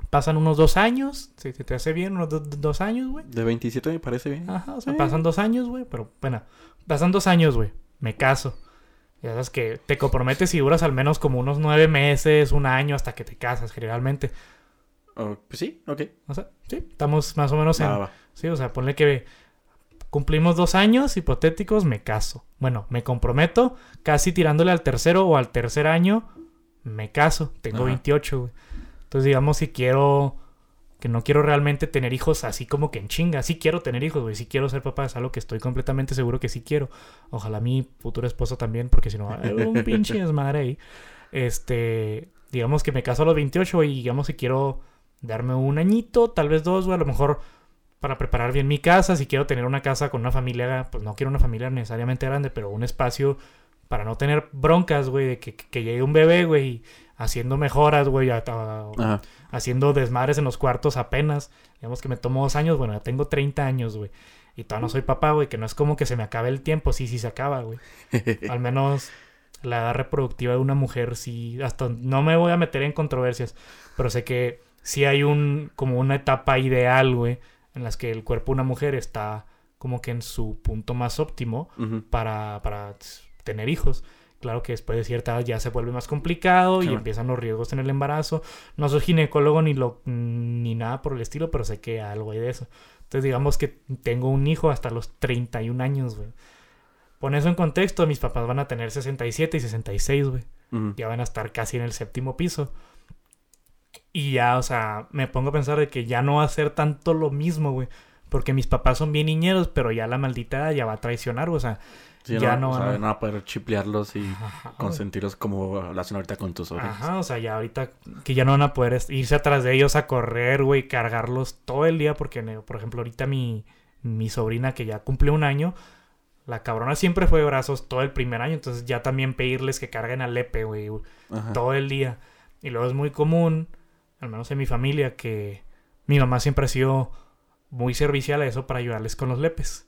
pasan unos dos años. Si se te hace bien, unos do- dos años, güey. De 27 me parece bien. Ajá, o sea, Sí. pasan dos años, güey. Pero bueno, pasan dos años, güey. Me caso. Ya sabes que te comprometes y duras al menos como unos nueve meses, un año hasta que te casas, generalmente. Oh, pues sí, ok. O sea, sí, estamos más o menos en, va. Sí, o sea, ponle que cumplimos dos años hipotéticos, me caso. Bueno, me comprometo, casi tirándole al tercero o al tercer año, me caso. Tengo Ajá. 28, güey. Entonces, digamos, si quiero, que no quiero realmente tener hijos así como que en chinga. Sí quiero tener hijos, güey. Sí quiero ser papá, es algo que estoy completamente seguro que sí quiero. Ojalá mi futuro esposo también, porque si no, un [LAUGHS] pinche desmadre ahí. Este, digamos que me caso a los 28 y digamos que quiero darme un añito, tal vez dos, güey, a lo mejor para preparar bien mi casa, si quiero tener una casa con una familia, pues no quiero una familia necesariamente grande, pero un espacio para no tener broncas, güey, de que, que llegue un bebé, güey, y haciendo mejoras, güey, haciendo desmadres en los cuartos apenas. Digamos que me tomó dos años, bueno, ya tengo 30 años, güey. Y todavía no soy papá, güey, que no es como que se me acabe el tiempo, sí, sí se acaba, güey. [LAUGHS] Al menos la edad reproductiva de una mujer, sí, hasta no me voy a meter en controversias, pero sé que sí hay un, como una etapa ideal, güey, en las que el cuerpo de una mujer está como que en su punto más óptimo para, para tener hijos. Claro que después de cierta edad ya se vuelve más complicado y empiezan los riesgos en el embarazo. No soy ginecólogo ni, lo, ni nada por el estilo, pero sé que algo hay de eso. Entonces digamos que tengo un hijo hasta los 31 años, güey. Pon eso en contexto, mis papás van a tener 67 y 66, güey. Ujú. Ya van a estar casi en el séptimo piso. Y ya, o sea, me pongo a pensar de que ya no va a ser tanto lo mismo, güey. porque mis papás son bien niñeros, pero ya la maldita ya va a traicionar, o sea, Sí, ya no, no o sea, van a- no van a poder chiplearlos y Ajá, consentirlos como lo hacen ahorita con tus orejas. Ajá, o sea, ya ahorita que ya no van a poder irse atrás de ellos a correr, güey, cargarlos todo el día, porque, por ejemplo, ahorita mi, mi sobrina que ya cumple un año, la cabrona siempre fue de brazos todo el primer año, entonces ya también pedirles que carguen al Lepe, güey, Ajá. todo el día. Y luego es muy común, al menos en mi familia, que mi mamá siempre ha sido muy servicial a eso para ayudarles con los lepes.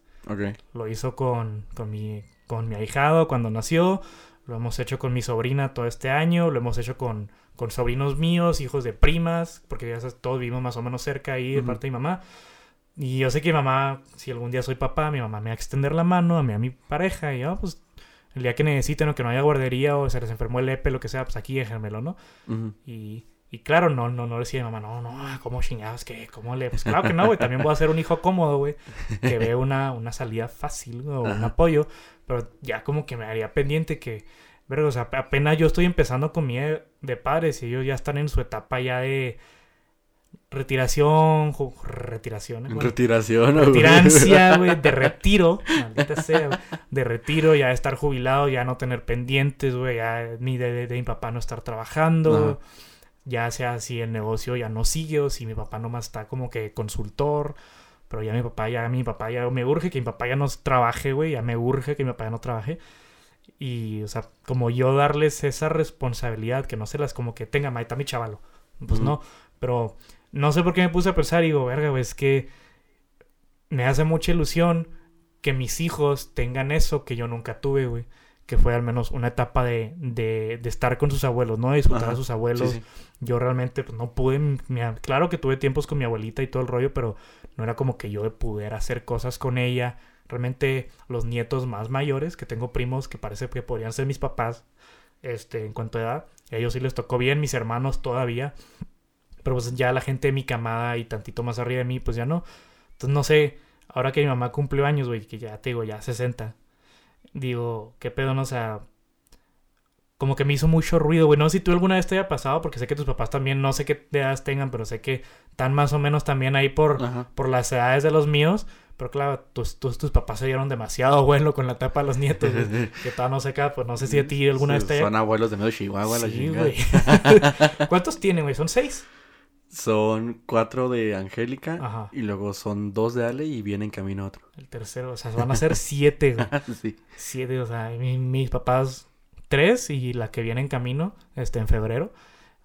Lo hizo con, con, mi, con mi ahijado cuando nació. Lo hemos hecho con mi sobrina todo este año. Lo hemos hecho con, con sobrinos míos, hijos de primas, porque ya sabes, todos vivimos más o menos cerca ahí de parte de mi mamá. Y yo sé que mi mamá, si algún día soy papá, mi mamá me va a extender la mano a mí, a mi pareja. Y yo, pues, el día que necesiten o que no haya guardería o se les enfermó el lepe, lo que sea, pues aquí déjenmelo, ¿no? Ujú. Y, y claro, no, no, no decía mi mamá, no, no, ¿cómo chingados? ¿Qué? ¿Cómo le...? Pues claro que no, güey. También voy a ser un hijo cómodo, güey. Que ve una, una salida fácil güey, o un Ajá. apoyo. Pero ya como que me haría pendiente que... Verga, o sea, apenas yo estoy empezando con mi de, de padres y ellos ya están en su etapa ya de retiración, ju- retiración, ¿eh? Bueno, Retiración. retirancia, [LAUGHS] güey, de retiro, maldita sea, de retiro, ya estar jubilado, ya no tener pendientes, güey, ya ni de, de- de mi papá no estar trabajando, Ajá. Ya sea si el negocio ya no sigue o si mi papá nomás está como que consultor, pero ya mi papá, ya mi papá ya me urge que mi papá ya no trabaje, güey, ya me urge que mi papá ya no trabaje. Y, o sea, como yo darles esa responsabilidad, que no se las como que tenga, está mi chavalo. Pues no, pero no sé por qué me puse a pensar y digo, verga, güey, es que me hace mucha ilusión que mis hijos tengan eso que yo nunca tuve, güey. Que fue al menos una etapa de, de, de estar con sus abuelos, ¿no? De disfrutar Ajá. a sus abuelos. sí. Yo realmente pues, no pude. claro que tuve tiempos con mi abuelita y todo el rollo, pero no era como que yo pudiera hacer cosas con ella. Realmente los nietos más mayores, que tengo primos que parece que podrían ser mis papás, este, en cuanto a edad, a ellos sí les tocó bien, mis hermanos todavía. Pero pues ya la gente de mi camada y tantito más arriba de mí, pues ya no. Entonces no sé, ahora que mi mamá cumplió años, güey, que ya te digo, ya 60. Digo, qué pedo, no, o sea, como que me hizo mucho ruido, güey. No sé si tú alguna vez te haya pasado, porque sé que tus papás también, no sé qué edades tengan, pero sé que están más o menos también ahí por, Ajá. por las edades de los míos. Pero claro, tus, tus, tus papás se dieron demasiado abuelo con la etapa de los nietos, güey. [LAUGHS] Que todavía no sé acá, pues no sé si a ti alguna vez te. Son abuelos de medio Chihuahua, Sí, güey. [LAUGHS] ¿Cuántos tienen, güey? ¿Son seis? Son cuatro de Angélica Ajá. y luego son dos de Ale y viene en camino otro. El tercero, o sea, van a ser siete, güey. [LAUGHS] sí. Siete, o sea, mi- mis papás tres y la que viene en camino, este, en febrero.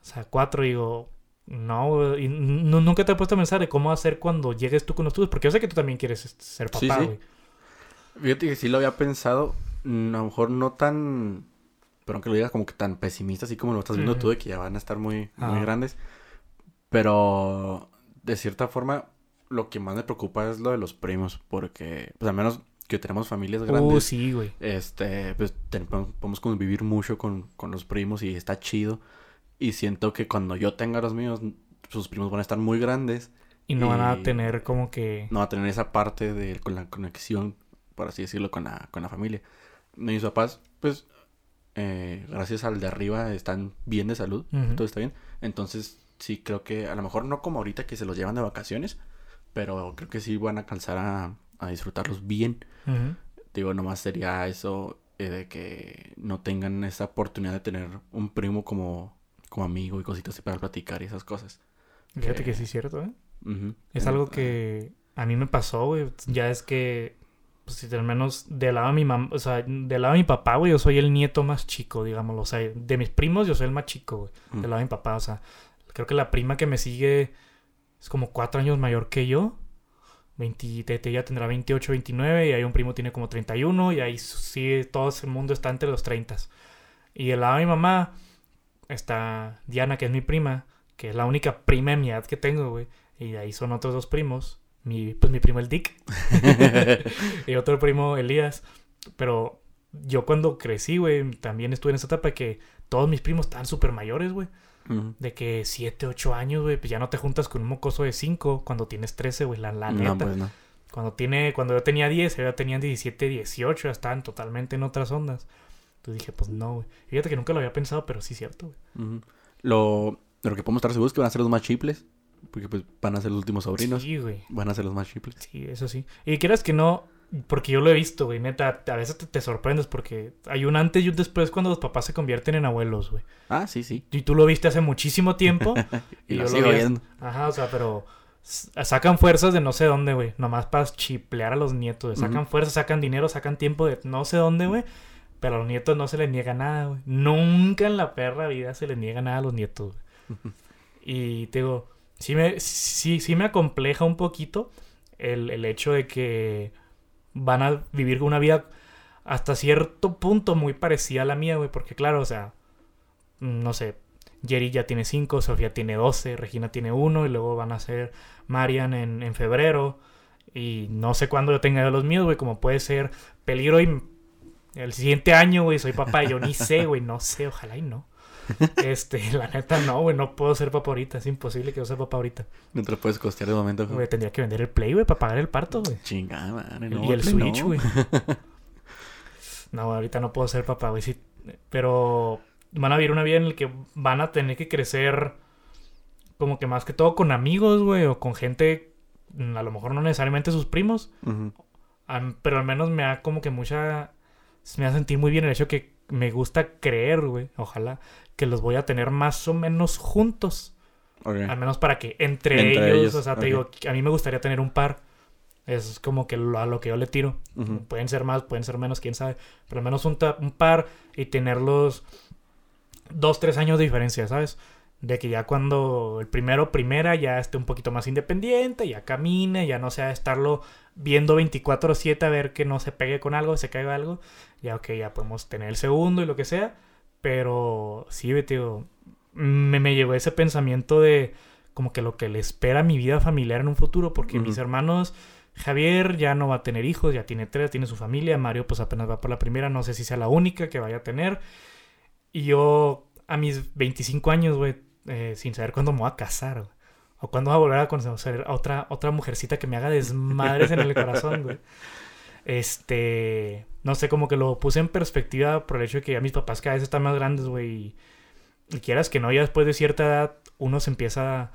O sea, cuatro, digo, no, y nu- nunca te he puesto a pensar de cómo hacer cuando llegues tú con los tuyos, porque yo sé que tú también quieres este, ser Sí, papá, sí. güey. Fíjate que sí lo había pensado, mm, a lo mejor no tan, pero aunque lo digas como que tan pesimista, así como lo estás viendo tú, de que ya van a estar muy, muy grandes. Pero de cierta forma, lo que más me preocupa es lo de los primos, porque, pues al menos que tenemos familias Uh, grandes, sí, güey. este, pues podemos convivir mucho con, con los primos y está chido. Y siento que cuando yo tenga los míos, sus primos van a estar muy grandes. Y no van a tener como que... No va a tener esa parte de con la conexión, por así decirlo, con la, con la familia. Mis papás, pues, eh, gracias al de arriba, están bien de salud, todo está bien. Entonces, sí creo que, a lo mejor no como ahorita que se los llevan de vacaciones, pero creo que sí van a alcanzar a, a disfrutarlos bien. Ujú. Digo, nomás sería eso eh, de que no tengan esa oportunidad de tener un primo como, como amigo y cositas así para platicar y esas cosas. Fíjate Que- que sí es cierto, ¿eh? Es algo que a mí me pasó, güey. Ya es que, pues, si al menos del lado de mi mamá, o sea, del lado de mi papá, güey, yo soy el nieto más chico, digámoslo. O sea, de mis primos, yo soy el más chico, güey. Mm. Del lado de mi papá, o sea, creo que la prima que me sigue es como cuatro años mayor que yo. 20, te- te- ella tendrá 28, 29, y hay un primo tiene como 31, y ahí sí, todo el mundo está entre los 30. Y del lado de mi mamá está Diana, que es mi prima, que es la única prima de mi edad que tengo, güey. Y de ahí son otros dos primos. Mi, pues mi primo el Dick [LAUGHS] [LAUGHS] y otro primo Elías. Pero yo cuando crecí, güey, también estuve en esa etapa que todos mis primos estaban súper mayores, güey. De que 7, 8 años, güey, pues ya no te juntas con un mocoso de 5 cuando tienes 13, güey, la, la neta. No, pues no. Cuando, tiene, cuando yo tenía 10, ellos ya tenían 17, 18, ya estaban totalmente en otras ondas. Entonces dije, pues no, güey. Fíjate que nunca lo había pensado, pero sí es cierto, güey. Lo que podemos estar seguros es que van a ser los más chiples. Porque pues van a ser los últimos sobrinos. Sí, güey. Van a ser los más chiples. Sí, eso sí. Y quieras que no, porque yo lo he visto, güey, neta, a veces te, te sorprendes porque hay un antes y un después cuando los papás se convierten en abuelos, güey. Ah, sí, sí. Y tú lo viste hace muchísimo tiempo. [LAUGHS] Y, Y lo yo lo sigo vi- viendo. Ajá, o sea, pero sacan fuerzas de no sé dónde, güey. Nomás para chiplear a los nietos. güey. Sacan Ujú. fuerzas, sacan dinero, sacan tiempo de no sé dónde, güey. Pero a los nietos no se les niega nada, güey. Nunca en la perra vida se les niega nada a los nietos, güey. [LAUGHS] Y te digo, sí me, sí, sí me acompleja un poquito el, el hecho de que van a vivir una vida hasta cierto punto muy parecida a la mía, güey. Porque claro, o sea, mm, no sé, Jerry ya tiene 5, Sofía tiene 12, Regina tiene 1 y luego van a ser Marian en, en febrero. Y no sé cuándo yo tenga los míos, güey, como puede ser peligro y el siguiente año, güey, soy papá. y Yo ni sé, güey, no sé, ojalá y no. [LAUGHS] Este, la neta no, güey, no puedo ser papá ahorita, es imposible que yo sea papá ahorita. No te lo puedes costear de momento. Güey, tendría que vender el Play, güey, para pagar el parto, güey. Chingada madre, El- no. y el Play. Switch, güey. [LAUGHS] No, ahorita no puedo ser papá, güey. Sí, pero van a vivir una vida en la que van a tener que crecer como que más que todo con amigos, güey, o con gente, a lo mejor no necesariamente sus primos, pero al menos me da como que mucha... Me hace sentir muy bien el hecho que me gusta creer, güey, ojalá, que los voy a tener más o menos juntos. Al menos para que entre, Entre ellos, ellos, o sea, te digo, a mí me gustaría tener un par. Es como que lo- a lo que yo le tiro. Pueden ser más, pueden ser menos, quién sabe. Pero al menos un, un par y tenerlos dos, tres años de diferencia, ¿sabes? De que ya cuando el primero, primera, ya esté un poquito más independiente, ya camine, ya no sea estarlo viendo 24-7 a ver que no se pegue con algo, se caiga algo. Ya, ok, ya podemos tener el segundo y lo que sea. Pero sí, tío, me, me llegó ese pensamiento de como que lo que le espera a mi vida familiar en un futuro, porque mis hermanos, Javier ya no va a tener hijos, ya tiene tres, tiene su familia, Mario pues apenas va por la primera, no sé si sea la única que vaya a tener. Y yo a mis 25 años, güey, eh, sin saber cuándo me voy a casar, güey. O cuándo voy a volver a conocer a otra, otra mujercita que me haga desmadres en el corazón, güey. Este, no sé, como que lo puse en perspectiva por el hecho de que ya mis papás cada vez están más grandes, güey. Y, y quieras que no, ya después de cierta edad uno se empieza a,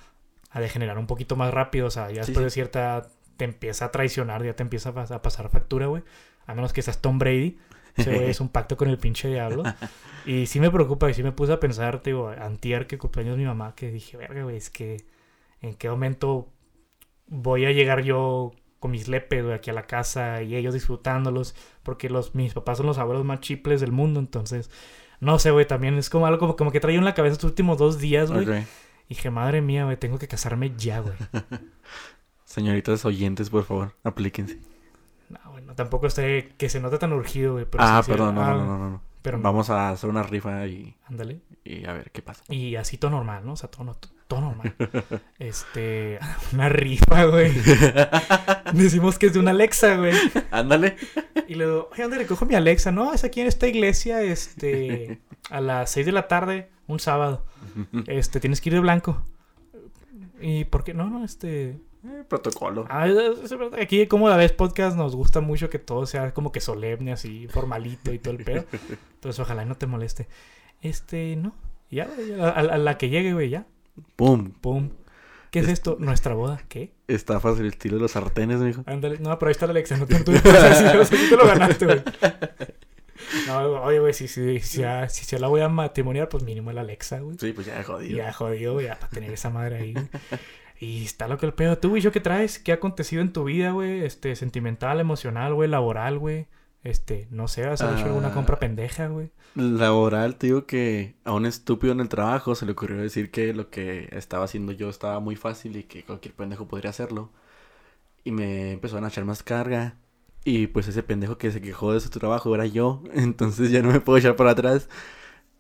a degenerar un poquito más rápido. O sea, ya después sí. de cierta edad te empieza a traicionar, ya te empieza a pasar factura, güey. A menos que seas Tom Brady. Ese güey [LAUGHS] es un pacto con el pinche diablo. Y sí me preocupa, y sí me puse a pensar, te digo, antier que cumpleaños de mi mamá, que dije, verga, güey, es que en qué momento voy a llegar yo con mis lepes, güey, aquí a la casa y ellos disfrutándolos, porque los, mis papás son los abuelos más chiples del mundo, entonces, no sé, güey, también es como algo como, como que traía en la cabeza estos últimos dos días, güey. Y dije, madre mía, güey, tengo que casarme ya, güey. [LAUGHS] Señoritas oyentes, por favor, aplíquense. Tampoco esté que se note tan urgido, güey. pero ah, perdón, no, ah, no, no, no, no. Pero Vamos a hacer una rifa y, ándale. y a ver qué pasa. Y así todo normal, ¿no? O sea, todo, todo normal. [LAUGHS] este, [LAUGHS] una rifa, güey. [LAUGHS] Decimos que es de una Alexa, güey. Ándale. Y le digo, oye, ¿dónde recojo mi Alexa? No, es aquí en esta iglesia, este, a las 6 de la tarde, un sábado. Este, tienes que ir de blanco. ¿Y por qué? No, no, este... Eh, protocolo. Ah, aquí, como la vez podcast, nos gusta mucho que todo sea como que solemne, así, formalito y todo el pedo. [LAUGHS] Entonces, ojalá no te moleste. Este, no. Ya, a, a- la que llegue, güey, ya. ¡Pum! Pum. ¿Qué es esto? ¿Nuestra boda? ¿Qué? Estafas el estilo de los sartenes, mijo. Ándale. No, pero ahí está la Alexa. No te, tú, [LAUGHS] te lo ganaste, güey. No, oye, güey, si, si, si, ya- si la voy a matrimoniar, pues mínimo la Alexa, güey. Sí, pues ya jodido. Ya jodido, ya para tener esa madre ahí. Y está lo que el pedo. ¿Tú, yo qué traes? ¿Qué ha acontecido en tu vida, güey? Este, sentimental, emocional, güey, laboral, güey. Este, no sé, ¿has hecho alguna Ah. compra pendeja, güey? Laboral, te digo que a un estúpido en el trabajo se le ocurrió decir que lo que estaba haciendo yo estaba muy fácil y que cualquier pendejo podría hacerlo. Y me empezaron a echar más carga. Y pues ese pendejo que se quejó de su trabajo era yo. [LAUGHS] Entonces ya no me puedo echar para atrás.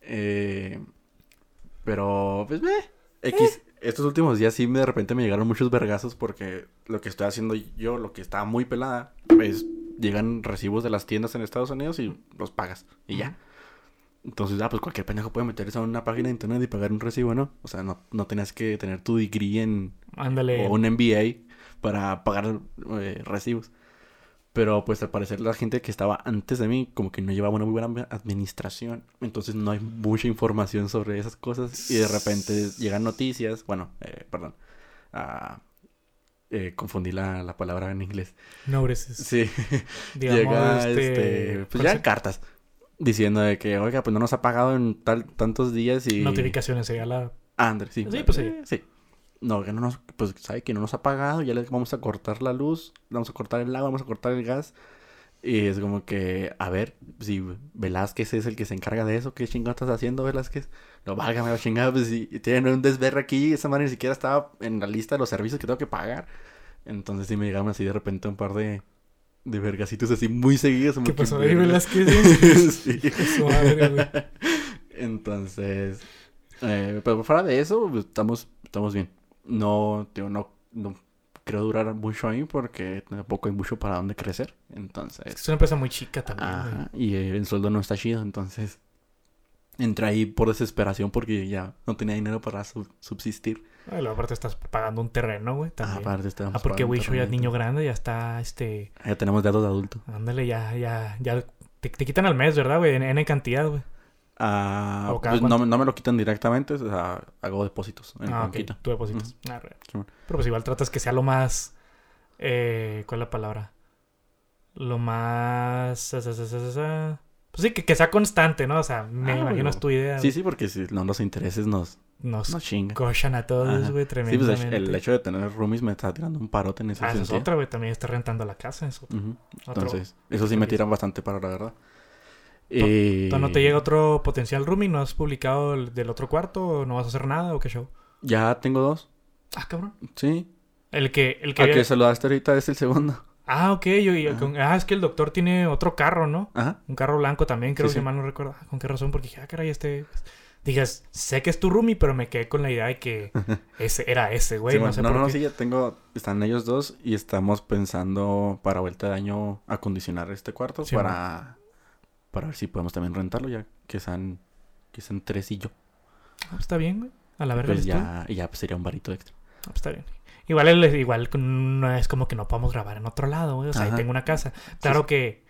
Eh, pero, pues, ve. X. Estos últimos días sí me, de repente me llegaron muchos vergazos porque lo que estoy haciendo yo, lo que estaba muy pelada, pues llegan recibos de las tiendas en Estados Unidos y los pagas. Y ya. Entonces, ah, pues cualquier pendejo puede meterse a una página de internet y pagar un recibo, ¿no? O sea, no, no tenías que tener tu degree en, Ándale. o un MBA para pagar eh, recibos. Pero pues al parecer la gente que estaba antes de mí como que no llevaba una muy buena administración. Entonces no hay mucha información sobre esas cosas. Y de repente llegan noticias, bueno, eh, perdón. a eh, confundí la, la palabra en inglés. Notices. Sí. [LAUGHS] Digamos, Llega, este, este, pues ¿cuál ya se- cartas diciendo de que, oiga, pues no nos ha pagado en tal, tantos días y... Notificaciones sería la... Ah, André, sí. Sí, pues sí. Eh, Sí. No, que no nos, pues sabe que no nos ha pagado, ya le vamos a cortar la luz, vamos a cortar el agua, vamos a cortar el gas. Y es como que, a ver, si Velázquez es el que se encarga de eso, ¿qué chingado estás haciendo, Velázquez? No, válgame la chingada, pues si tienen un desverre aquí, esa madre ni siquiera estaba en la lista de los servicios que tengo que pagar. Entonces sí me llegaron así de repente un par de, de vergacitos así muy seguidos. ¿Qué pasó ahí. Velázquez? [LAUGHS] sí. [LAUGHS] Entonces, eh, pero fuera de eso, pues, estamos, estamos bien. No, digo, no, no creo durar mucho ahí porque tampoco hay mucho para dónde crecer. Entonces, Es una empresa muy chica también, ajá, y el sueldo no está chido. Entonces, entré ahí por desesperación porque ya no tenía dinero para sub- subsistir. Aparte estás pagando un terreno, güey, Ah, también. aparte estábamos Ah, porque Wisho ya es niño grande, ya está, este... Ya tenemos datos de adulto. Ándale, ya, ya, ya... Te, te quitan al mes, ¿verdad, güey? En N cantidad, güey. Ah, ¿O cada pues, no, me- no me lo quitan directamente, o sea, hago depósitos Ah, ok. Tú depositas. Ah, re. Simón. Pero pues igual tratas que sea lo más... Eh, ¿Cuál es la palabra? Lo más... Pues sí, que, que sea constante, ¿no? O sea, me Ah, imagino es tu idea. Sí, sí, porque si no los intereses nos, Nos nos cochan a todos, güey, Sí, pues el hecho de tener roomies me está tirando un parote en ese Ah, esa es sentido. otra, güey. También está rentando la casa. Es otro- Entonces, eso sí me tiran bastante para la verdad. Eh, ¿Tú ¿No te llega otro potencial roomie? ¿No has publicado el del otro cuarto? ¿O no vas a hacer nada? ¿O qué show? Ya tengo dos. Ah, cabrón. Sí. El que... El que había- que saludaste ahorita es el segundo. Ah, ok. Yo, yo- Ajá. con- Ah, es que el doctor tiene otro carro, ¿no? Ajá. Un carro blanco también, creo Sí, que sí. mal no recuerdo. Ah, ¿Con qué razón? Porque dije, ah, caray, este... Digas, sé que es tu roomie, pero me quedé con la idea de que [LAUGHS] ese era ese, güey. Sí, no sé no, por no, qué. sí, ya tengo. Están ellos dos y estamos pensando para vuelta de año acondicionar este cuarto para, para ver si podemos también rentarlo ya que sean, que sean tres y yo. Ah, está bien, güey. A la verga Pues tú. ya, y ya pues, sería un varito extra. Ah, pues está bien. Igual, igual no es como que no podamos grabar en otro lado, güey. O sea, ahí tengo una casa. Claro sí. que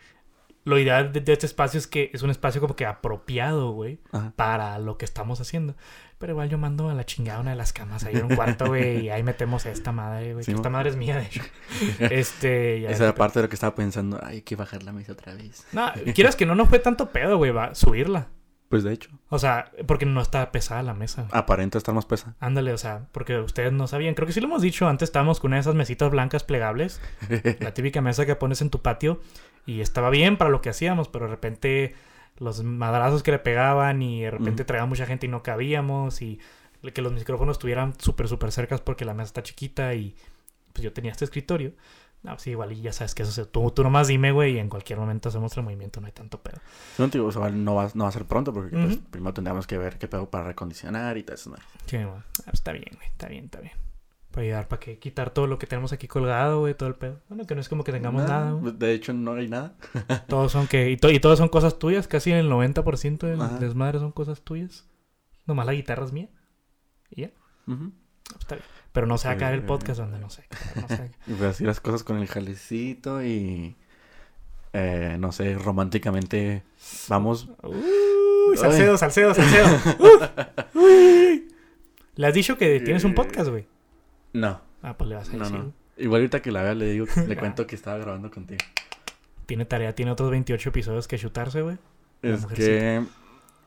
lo ideal de, de este espacio es que es un espacio como que apropiado, güey, Ajá. para lo que estamos haciendo. Pero igual yo mando a la chingada una de las camas ahí en un cuarto, güey, y ahí metemos a esta madre, güey. Sí, que esta madre es mía, de hecho. [LAUGHS] Este, ya Esa era parte de lo que estaba pensando. Ay, hay que bajar la mesa otra vez. No, quieras que no, no fue tanto pedo, güey, va, subirla. Pues de hecho, O sea, porque no está pesada la mesa. güey. aparenta estar más pesa. Ándale, o sea, porque ustedes no sabían. Creo que sí lo hemos dicho. Antes estábamos con una de esas mesitas blancas plegables. [LAUGHS] La típica mesa que pones en tu patio. Y estaba bien para lo que hacíamos, pero de repente los madrazos que le pegaban y de repente traía mucha gente y no cabíamos. Y que los micrófonos estuvieran súper, súper cercas porque la mesa está chiquita y pues yo tenía este escritorio. No, sí, igual y ya sabes que eso se... Tú, tú nomás dime, güey, y en cualquier momento hacemos el movimiento, no hay tanto pedo. No, digo, o sea, no va, no va a ser pronto porque pues, primero tendríamos que ver qué pedo para recondicionar y todo eso. ¿no? Sí, está bien, güey, está bien, está bien. Para ayudar, para que quitar todo lo que tenemos aquí colgado, güey, todo el pedo. Bueno, que no es como que tengamos nada, güey. De hecho, no hay nada. [LAUGHS] Todos son que... Y, to- y todos son cosas tuyas. Casi el 90% del Ajá. desmadre son cosas tuyas. Nomás la guitarra es mía. Y ya. Ah, Está bien. Pero no se va a caer el Eh. podcast donde no sé. No sé. [LAUGHS] Pues así las cosas con el jalecito y... eh, no sé, románticamente vamos... Uy, Salcedo, Salcedo, Salcedo. [LAUGHS] Uy. Le has dicho que tienes un podcast, güey. No, Ah, pues le vas a no, decir. no. güey. Igual ahorita que la vea le digo, [LAUGHS] le cuento que estaba grabando contigo. Tiene tarea, tiene otros 28 episodios que chutarse, güey. Es que...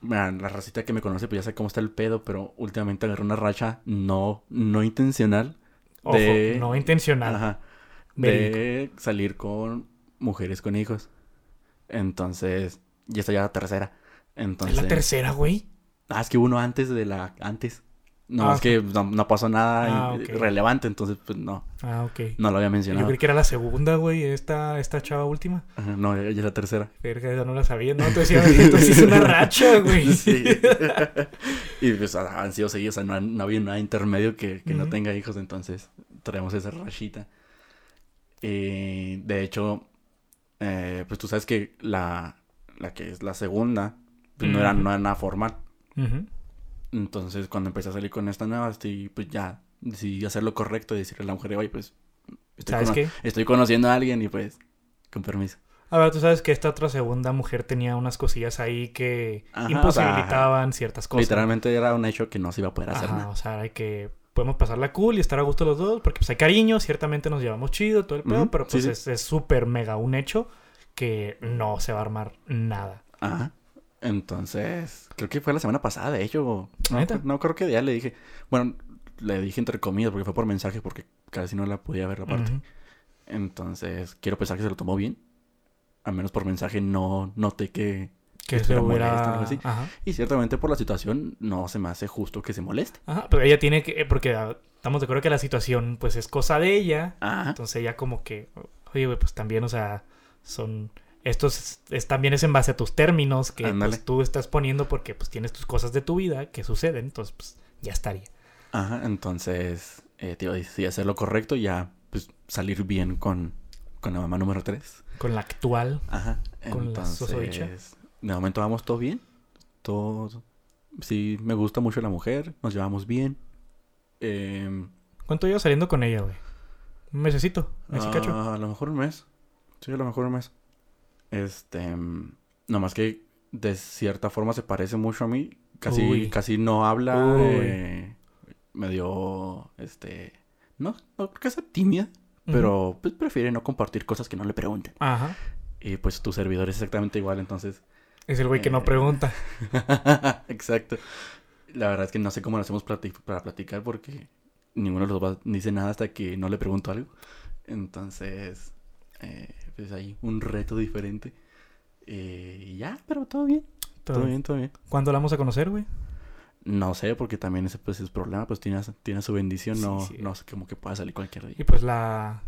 mira, la racita que me conoce pues ya sé cómo está el pedo, pero últimamente agarré una racha no, no intencional. Ojo, no intencional. Ajá. De salir con mujeres con hijos. Entonces, y esta ya es la tercera. Es Entonces, la tercera, güey. Ah, es que uno antes de la antes. No, Ah, es que no, no pasó nada Ah, relevante, entonces pues no, Ah, ok. no lo había Yo mencionado. creí que era la segunda, güey, esta, esta chava última. Ajá, no, ella es la tercera. Verga, esa no la sabía. No, decías, entonces es una racha, güey. [LAUGHS] Sí. y pues ah, han sido seguidos, o sea, no, no había nada intermedio que, que no tenga hijos, entonces traemos esa rachita. Y de hecho, eh, pues tú sabes que la, la que es la segunda, pues no, era, no era nada formal. Ujú. Entonces, cuando empecé a salir con esta nueva, estoy, pues ya decidí hacer lo correcto y decirle a la mujer, oye, pues estoy, ¿Sabes qué? estoy conociendo a alguien y pues, con permiso. A ver, tú sabes que esta otra segunda mujer tenía unas cosillas ahí que Ajá, imposibilitaban ciertas cosas. Literalmente era un hecho que no se iba a poder hacer Ajá, nada. o sea, hay que podemos pasarla cool y estar a gusto los dos, porque pues hay cariño, ciertamente nos llevamos chido, todo el pedo, pero pues sí. es- es súper mega un hecho que no se va a armar nada. Ajá. Entonces, creo que fue la semana pasada, de hecho. No, no creo que ya le dije. Bueno, le dije entre comillas porque fue por mensaje porque casi no la podía ver aparte. Ujú. Entonces, quiero pensar que se lo tomó bien. Al menos por mensaje no noté que... Que se hubiera... así. Y ciertamente por la situación no se me hace justo que se moleste. Ajá, pero ella tiene que... eh, Porque ah, estamos de acuerdo que la situación pues es cosa de ella. Ajá. Entonces ella como que... Oye, pues también, o sea, son... Esto es, es- también es en base a tus términos que pues, tú estás poniendo porque pues tienes tus cosas de tu vida que suceden. Entonces, pues ya estaría. Ajá, entonces, eh, tío, decidí hacer lo correcto, ya, pues, salir bien con, con la mamá número 3. Con la actual... Ajá, Con la entonces, de momento vamos todo bien, todo, sí, me gusta mucho la mujer, nos llevamos bien. Eh, ¿Cuánto llevas saliendo con ella, güey? Un mesecito, mes y cacho. ah, a lo mejor un mes, sí, a lo mejor un mes. Este, nomás que de cierta forma se parece mucho a mí, casi, Uy. casi no habla, eh, medio, este, no, no creo que sea tímida. Pero pues, prefiere no compartir cosas que no le pregunten. Ajá. Y pues tu servidor es exactamente igual, entonces. Es el güey que Eh. no pregunta. [LAUGHS] Exacto. La verdad es que no sé cómo lo hacemos para platicar porque ninguno de los dos dice nada hasta que no le pregunto algo. Entonces, eh, pues hay un reto diferente. Eh, y ya, pero todo bien. Todo, Todo- bien, todo bien. ¿Cuándo la vamos a conocer, güey? No sé, porque también ese pues es problema, pues tiene, tiene su bendición, Sí, no, sí. no sé, como que pueda salir cualquier día. Y pues la,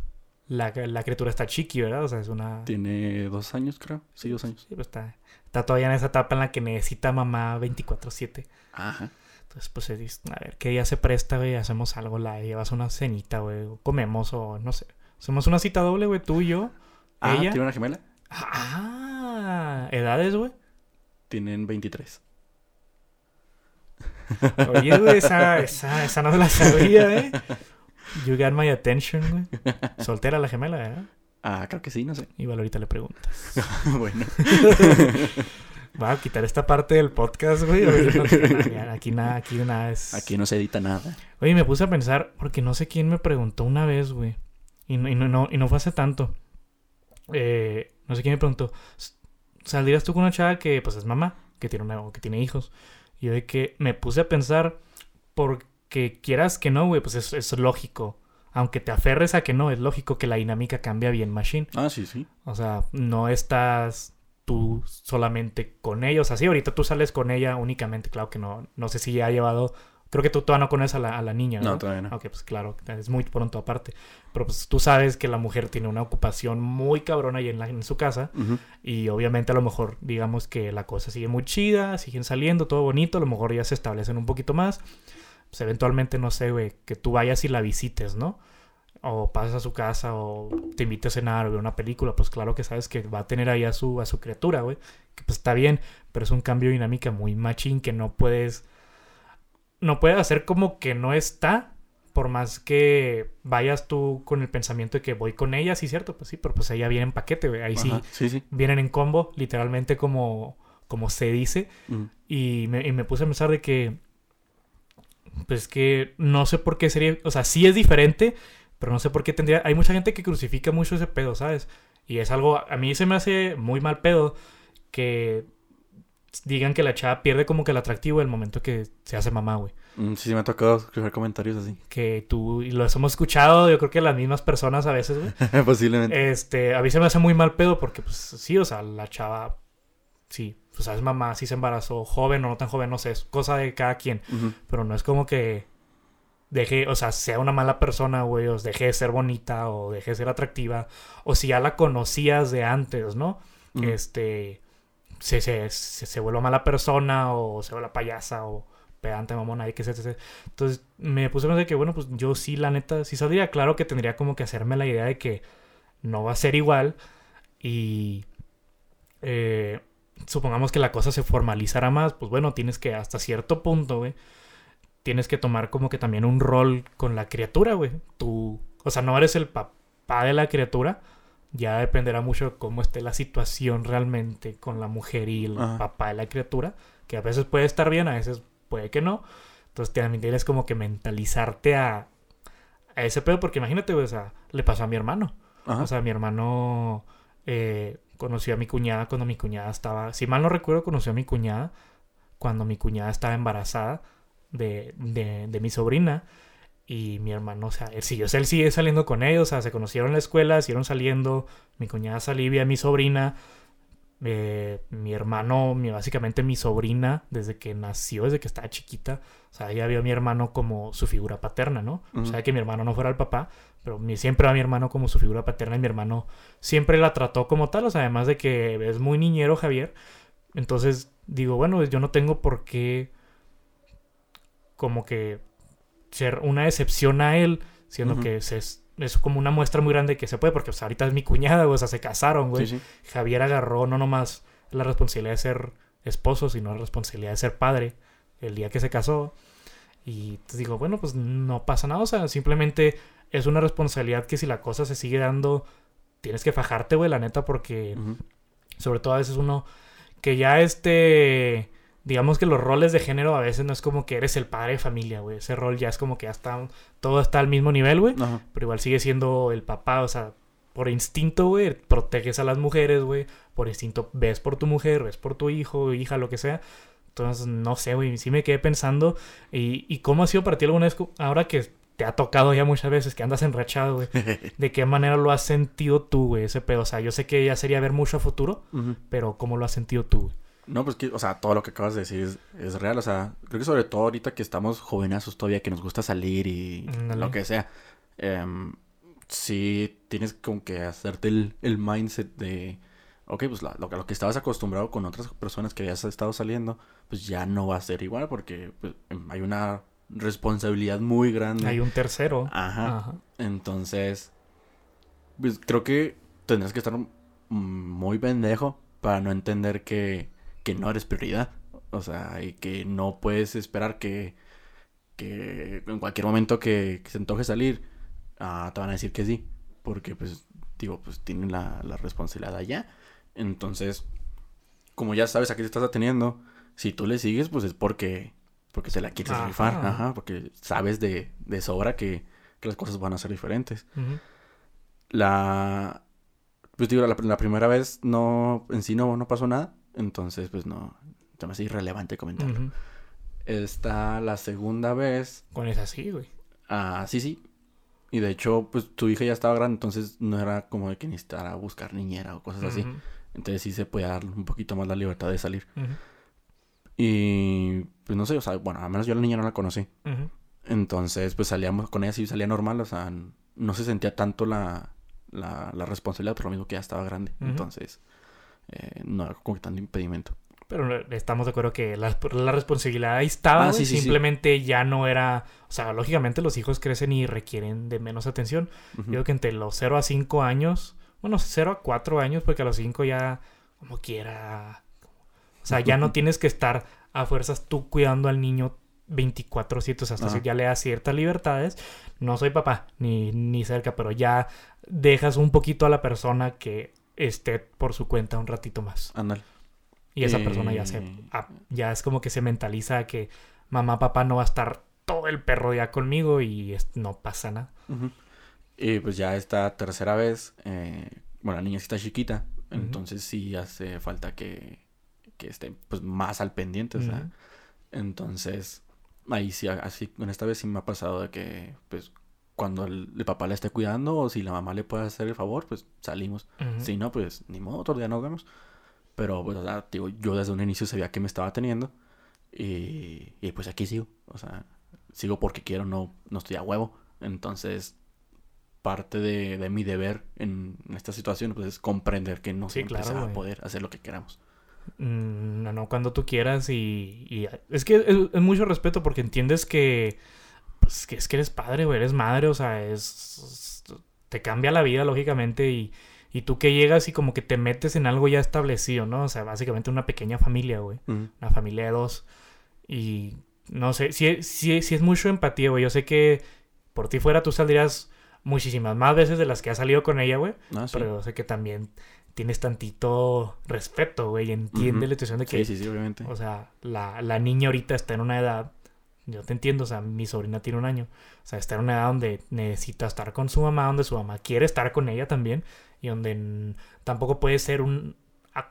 la, la criatura está chiqui, ¿verdad? O sea, es una... Tiene dos años, creo. Sí, dos años. Sí, pues está, está todavía en esa etapa en la que necesita mamá 24-7. Ajá. Entonces, pues, se dice, a ver, ¿qué día se presta, güey? Hacemos algo, la llevas una cenita, güey. o Comemos o no sé. Hacemos una cita doble, güey, tú y yo. Ah, ella. ¿tiene una gemela? Ah, edades, güey. Tienen 23. Oye, güey, esa, [LAUGHS] esa, esa no me la sabía, ¿eh? You got my attention, güey. Soltera la gemela, ¿verdad? Ah, creo que sí, no sé. Igual ahorita le preguntas. [LAUGHS] bueno. [LAUGHS] Va a quitar esta parte del podcast, güey. Aquí nada, aquí nada es. Aquí no se edita nada. Oye, me puse a pensar, porque no sé quién me preguntó una vez, güey. Y no, y no, no- y no fue hace tanto. Eh, no sé quién me preguntó. "S- ¿Saldrías tú con una chava que, pues, es mamá? Que tiene, una, que tiene hijos. Y yo de que me puse a pensar, porque quieras que no, güey, pues es, es lógico. Aunque te aferres a que no, es lógico que la dinámica cambia bien, Machine. Ah, sí, sí. O sea, no estás tú solamente con ella. O sea, sí, ahorita tú sales con ella únicamente. Claro que no. No sé si ya ha llevado. Creo que tú todavía no conoces a la, a la niña, ¿no? No, todavía no. Ok, pues claro, es muy pronto aparte. Pero pues tú sabes que la mujer tiene una ocupación muy cabrona ahí en, la- en su casa. Ujú. Y obviamente a lo mejor, digamos que la cosa sigue muy chida, siguen saliendo, todo bonito. A lo mejor ya se establecen un poquito más. Pues eventualmente, no sé, güey, que tú vayas y la visites, ¿no? O pasas a su casa o te invites a cenar o ver una película. Pues claro que sabes que va a tener ahí a su, a su criatura, güey. Que pues está bien, pero es un cambio de dinámica muy machín que no puedes... No puedes hacer como que no está por más que vayas tú con el pensamiento de que voy con ella, sí, cierto, pues sí, pero pues ella viene en paquete, güey. Ahí sí Ajá, Sí, sí. vienen en combo, literalmente como, como se dice. Ujú. Y me, y me puse a pensar de que, pues que no sé por qué sería, o sea, sí es diferente, pero no sé por qué tendría, hay mucha gente que crucifica mucho ese pedo, ¿sabes? Y es algo, a mí se me hace muy mal pedo que digan que la chava pierde como que el atractivo el momento que se hace mamá, güey. Mm, Sí, sí me ha tocado escuchar comentarios así. Que tú, y lo hemos escuchado, yo creo que las mismas personas a veces, güey. [LAUGHS] Posiblemente. Este, a mí se me hace muy mal pedo porque, pues, sí, o sea, la chava, sí, o sea, es mamá, sí se embarazó, joven o no tan joven, no sé, es cosa de cada quien, pero no es como que deje, o sea, sea una mala persona, güey, o deje de ser bonita, o deje de ser atractiva, o si ya la conocías de antes, ¿no? Este, se, se, se, vuelve mala persona, o se vuelve payasa, o pedante, mamona, y que se- se- Entonces, me puse a pensar que, bueno, pues yo sí, la neta, sí saldría, claro que tendría como que hacerme la idea de que no va a ser igual, y eh, supongamos que la cosa se formalizara más, pues bueno, tienes que hasta cierto punto, güey, tienes que tomar como que también un rol con la criatura, güey. Tú, o sea, no eres el papá de la criatura, ya dependerá mucho de cómo esté la situación realmente con la mujer y el Ajá. papá de la criatura, que a veces puede estar bien, a veces puede que no, Entonces también tienes como que mentalizarte a, a ese pedo, porque imagínate, o sea, le pasó a mi hermano. Ajá. O sea, mi hermano eh, conoció a mi cuñada cuando mi cuñada estaba, si mal no recuerdo, conoció a mi cuñada cuando mi cuñada estaba embarazada de, de, de mi sobrina. Y mi hermano, o sea, él siguió, él sigue saliendo con ellos, o sea, se conocieron en la escuela, siguieron saliendo. Mi cuñada salía a mi sobrina. Eh, mi hermano, mi, básicamente mi sobrina, desde que nació, desde que estaba chiquita, o sea, ella vio a mi hermano como su figura paterna, ¿no? O sea, que mi hermano no fuera el papá, pero mi, siempre a mi hermano como su figura paterna y mi hermano siempre la trató como tal, o sea, además de que es muy niñero Javier. Entonces digo, bueno, yo no tengo por qué como que ser una excepción a él, siendo que se, es, es como una muestra muy grande que se puede, porque pues, ahorita es mi cuñada, güey, o sea, se casaron, güey. Sí, sí. Javier agarró no nomás la responsabilidad de ser esposo, sino la responsabilidad de ser padre el día que se casó. Y te digo, bueno, pues no pasa nada, o sea, simplemente es una responsabilidad que si la cosa se sigue dando, tienes que fajarte, güey, la neta, porque sobre todo a veces uno que ya este digamos que los roles de género a veces no es como que eres el padre de familia, güey. Ese rol ya es como que ya está todo está al mismo nivel, güey, pero igual sigue siendo el papá, o sea, por instinto, güey, proteges a las mujeres, güey. Por instinto ves por tu mujer, ves por tu hijo, hija, lo que sea. Entonces, no sé, güey, sí me quedé pensando. ¿Y, y cómo ha sido para ti alguna vez, ahora que te ha tocado ya muchas veces, que andas enrachado, güey? [LAUGHS] ¿De qué manera lo has sentido tú, güey, ese pedo? O sea, yo sé que ya sería ver mucho a futuro, pero ¿cómo lo has sentido tú, güey? No, pues que, o sea, todo lo que acabas de decir es, es real. O sea, creo que sobre todo ahorita que estamos jovenazos todavía, que nos gusta salir y lo que sea. em, sí, tienes como que hacerte el, el mindset de, ok, pues la- lo, que- lo que estabas acostumbrado con otras personas que habías estado saliendo, pues ya no va a ser igual porque pues, em, hay una responsabilidad muy grande. Hay un tercero. Ajá. Ajá. Entonces, pues creo que tendrás que estar muy pendejo para no entender que, que no eres prioridad. O sea, y que no puedes esperar que, que en cualquier momento que, que se antoje salir, ah, te van a decir que sí. Porque, pues, digo, pues tienen la, la responsabilidad allá. Entonces, como ya sabes a qué te estás ateniendo, si tú le sigues, pues es porque, porque te la quieres Ajá. rifar. Ajá, porque sabes de, de sobra que, que las cosas van a ser diferentes. La. Pues digo, la, la primera vez no. En sí no, no pasó nada. Entonces, pues no. Se me hace irrelevante comentarlo. Ujú. Está la segunda vez. Con esa sí, güey. Ah, sí, sí. Y de hecho, pues tu hija ya estaba grande. Entonces no era como de que necesitara buscar niñera o cosas así. Entonces sí se puede dar un poquito más la libertad de salir. Y. Pues no sé, o sea, bueno, al menos yo a la niña no la conocí. Entonces, pues salíamos con ella, sí salía normal, o sea, no se sentía tanto la, la, la responsabilidad, por lo mismo que ya estaba grande. Entonces, eh, no era como que tanto impedimento. Pero estamos de acuerdo que la, la responsabilidad ahí estaba, Ah, sí, sí. simplemente ya no era... O sea, lógicamente los hijos crecen y requieren de menos atención. Yo creo que entre los 0 a 5 años, bueno, 0 a 4 años, porque a los 5 ya, como quiera... O sea, ya no [LAUGHS] tienes que estar a fuerzas tú cuidando al niño 24-7, o sea, hasta ya le das ciertas libertades. No soy papá, ni, ni cerca, pero ya dejas un poquito a la persona que esté por su cuenta un ratito más. Ándale. Y esa Eh, persona ya se ya es como que se mentaliza que mamá, papá no va a estar todo el perro día conmigo y es- no pasa nada. Y pues ya esta tercera vez, eh, bueno, la niña sí está chiquita, entonces sí hace falta que, que esté pues más al pendiente, o sea. Entonces, ahí sí, así, en esta vez sí me ha pasado de que, pues, cuando el, el papá la esté cuidando o si la mamá le puede hacer el favor, pues salimos. Ujú. Si no, pues ni modo, otro día nos vemos. Pero, pues, o sea, digo, yo desde un inicio sabía que me estaba teniendo y, y pues aquí sigo. O sea, sigo porque quiero, no, no estoy a huevo. Entonces, parte de, de mi deber en, esta situación, pues, es comprender que no Sí, siempre claro, se va a poder hacer lo que queramos. Mm, No, no, cuando tú quieras y, y- es que es, es mucho respeto porque entiendes que pues que es que eres padre, güey, eres madre, o sea, es te cambia la vida lógicamente y, y tú que llegas y como que te metes en algo ya establecido, ¿no? O sea, básicamente una pequeña familia, güey, una familia de dos y no sé, si si si es mucho empatía, güey, yo sé que por ti fuera tú saldrías muchísimas más veces de las que has salido con ella, güey. Ah, sí. Pero yo sé que también tienes tantito respeto, güey. Entiende Ujú. la situación de que, Sí, sí, sí, obviamente. o sea, la, la niña ahorita está en una edad yo te entiendo, o sea, mi sobrina tiene un año. O sea, está en una edad donde necesita estar con su mamá, donde su mamá quiere estar con ella también. Y donde tampoco puede ser un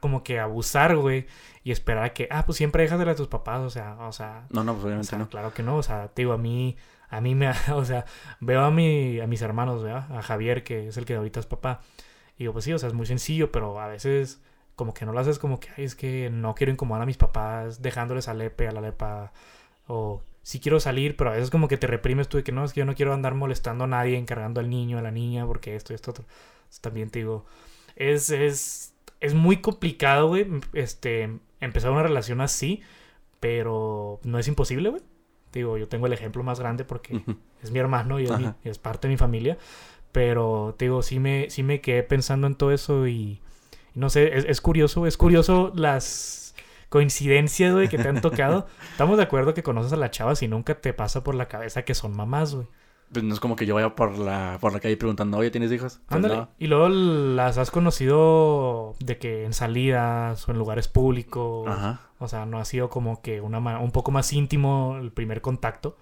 como que abusar, güey. Y esperar a que, ah, pues siempre déjasela a tus papás. O sea, o sea, No, no, pues o obviamente sea, no. claro que no. O sea, te digo, a mí, a mí me, [LAUGHS] o sea, veo a mi, a mis hermanos, ¿verdad? A Javier, que es el que ahorita es papá. Y digo, pues sí, o sea, es muy sencillo, pero a veces como que no lo haces como que, ay, es que no quiero incomodar a mis papás dejándoles a Lepe, a la Lepa. O sí quiero salir, pero a veces como que te reprimes tú de que no, es que yo no quiero andar molestando a nadie, encargando al niño, a la niña, porque esto y esto otro. Entonces, también te digo, es, es, es muy complicado, güey, este, empezar una relación así, pero no es imposible, güey. Digo, yo tengo el ejemplo más grande porque es mi hermano y es, mi- Ajá. es parte de mi familia. Pero te digo, sí me, sí me quedé pensando en todo eso y, y no sé, es, es curioso, es curioso las coincidencias, güey, que te han tocado. [LAUGHS] Estamos de acuerdo que conoces a las chavas y nunca te pasa por la cabeza que son mamás, güey. Pues no es como que yo vaya por la, por la calle preguntando, oye, ¿tienes hijos? Pues Ándale. no. Y luego las has conocido de que en salidas o en lugares públicos. Ajá. O sea, no ha sido como que una un poco más íntimo el primer contacto.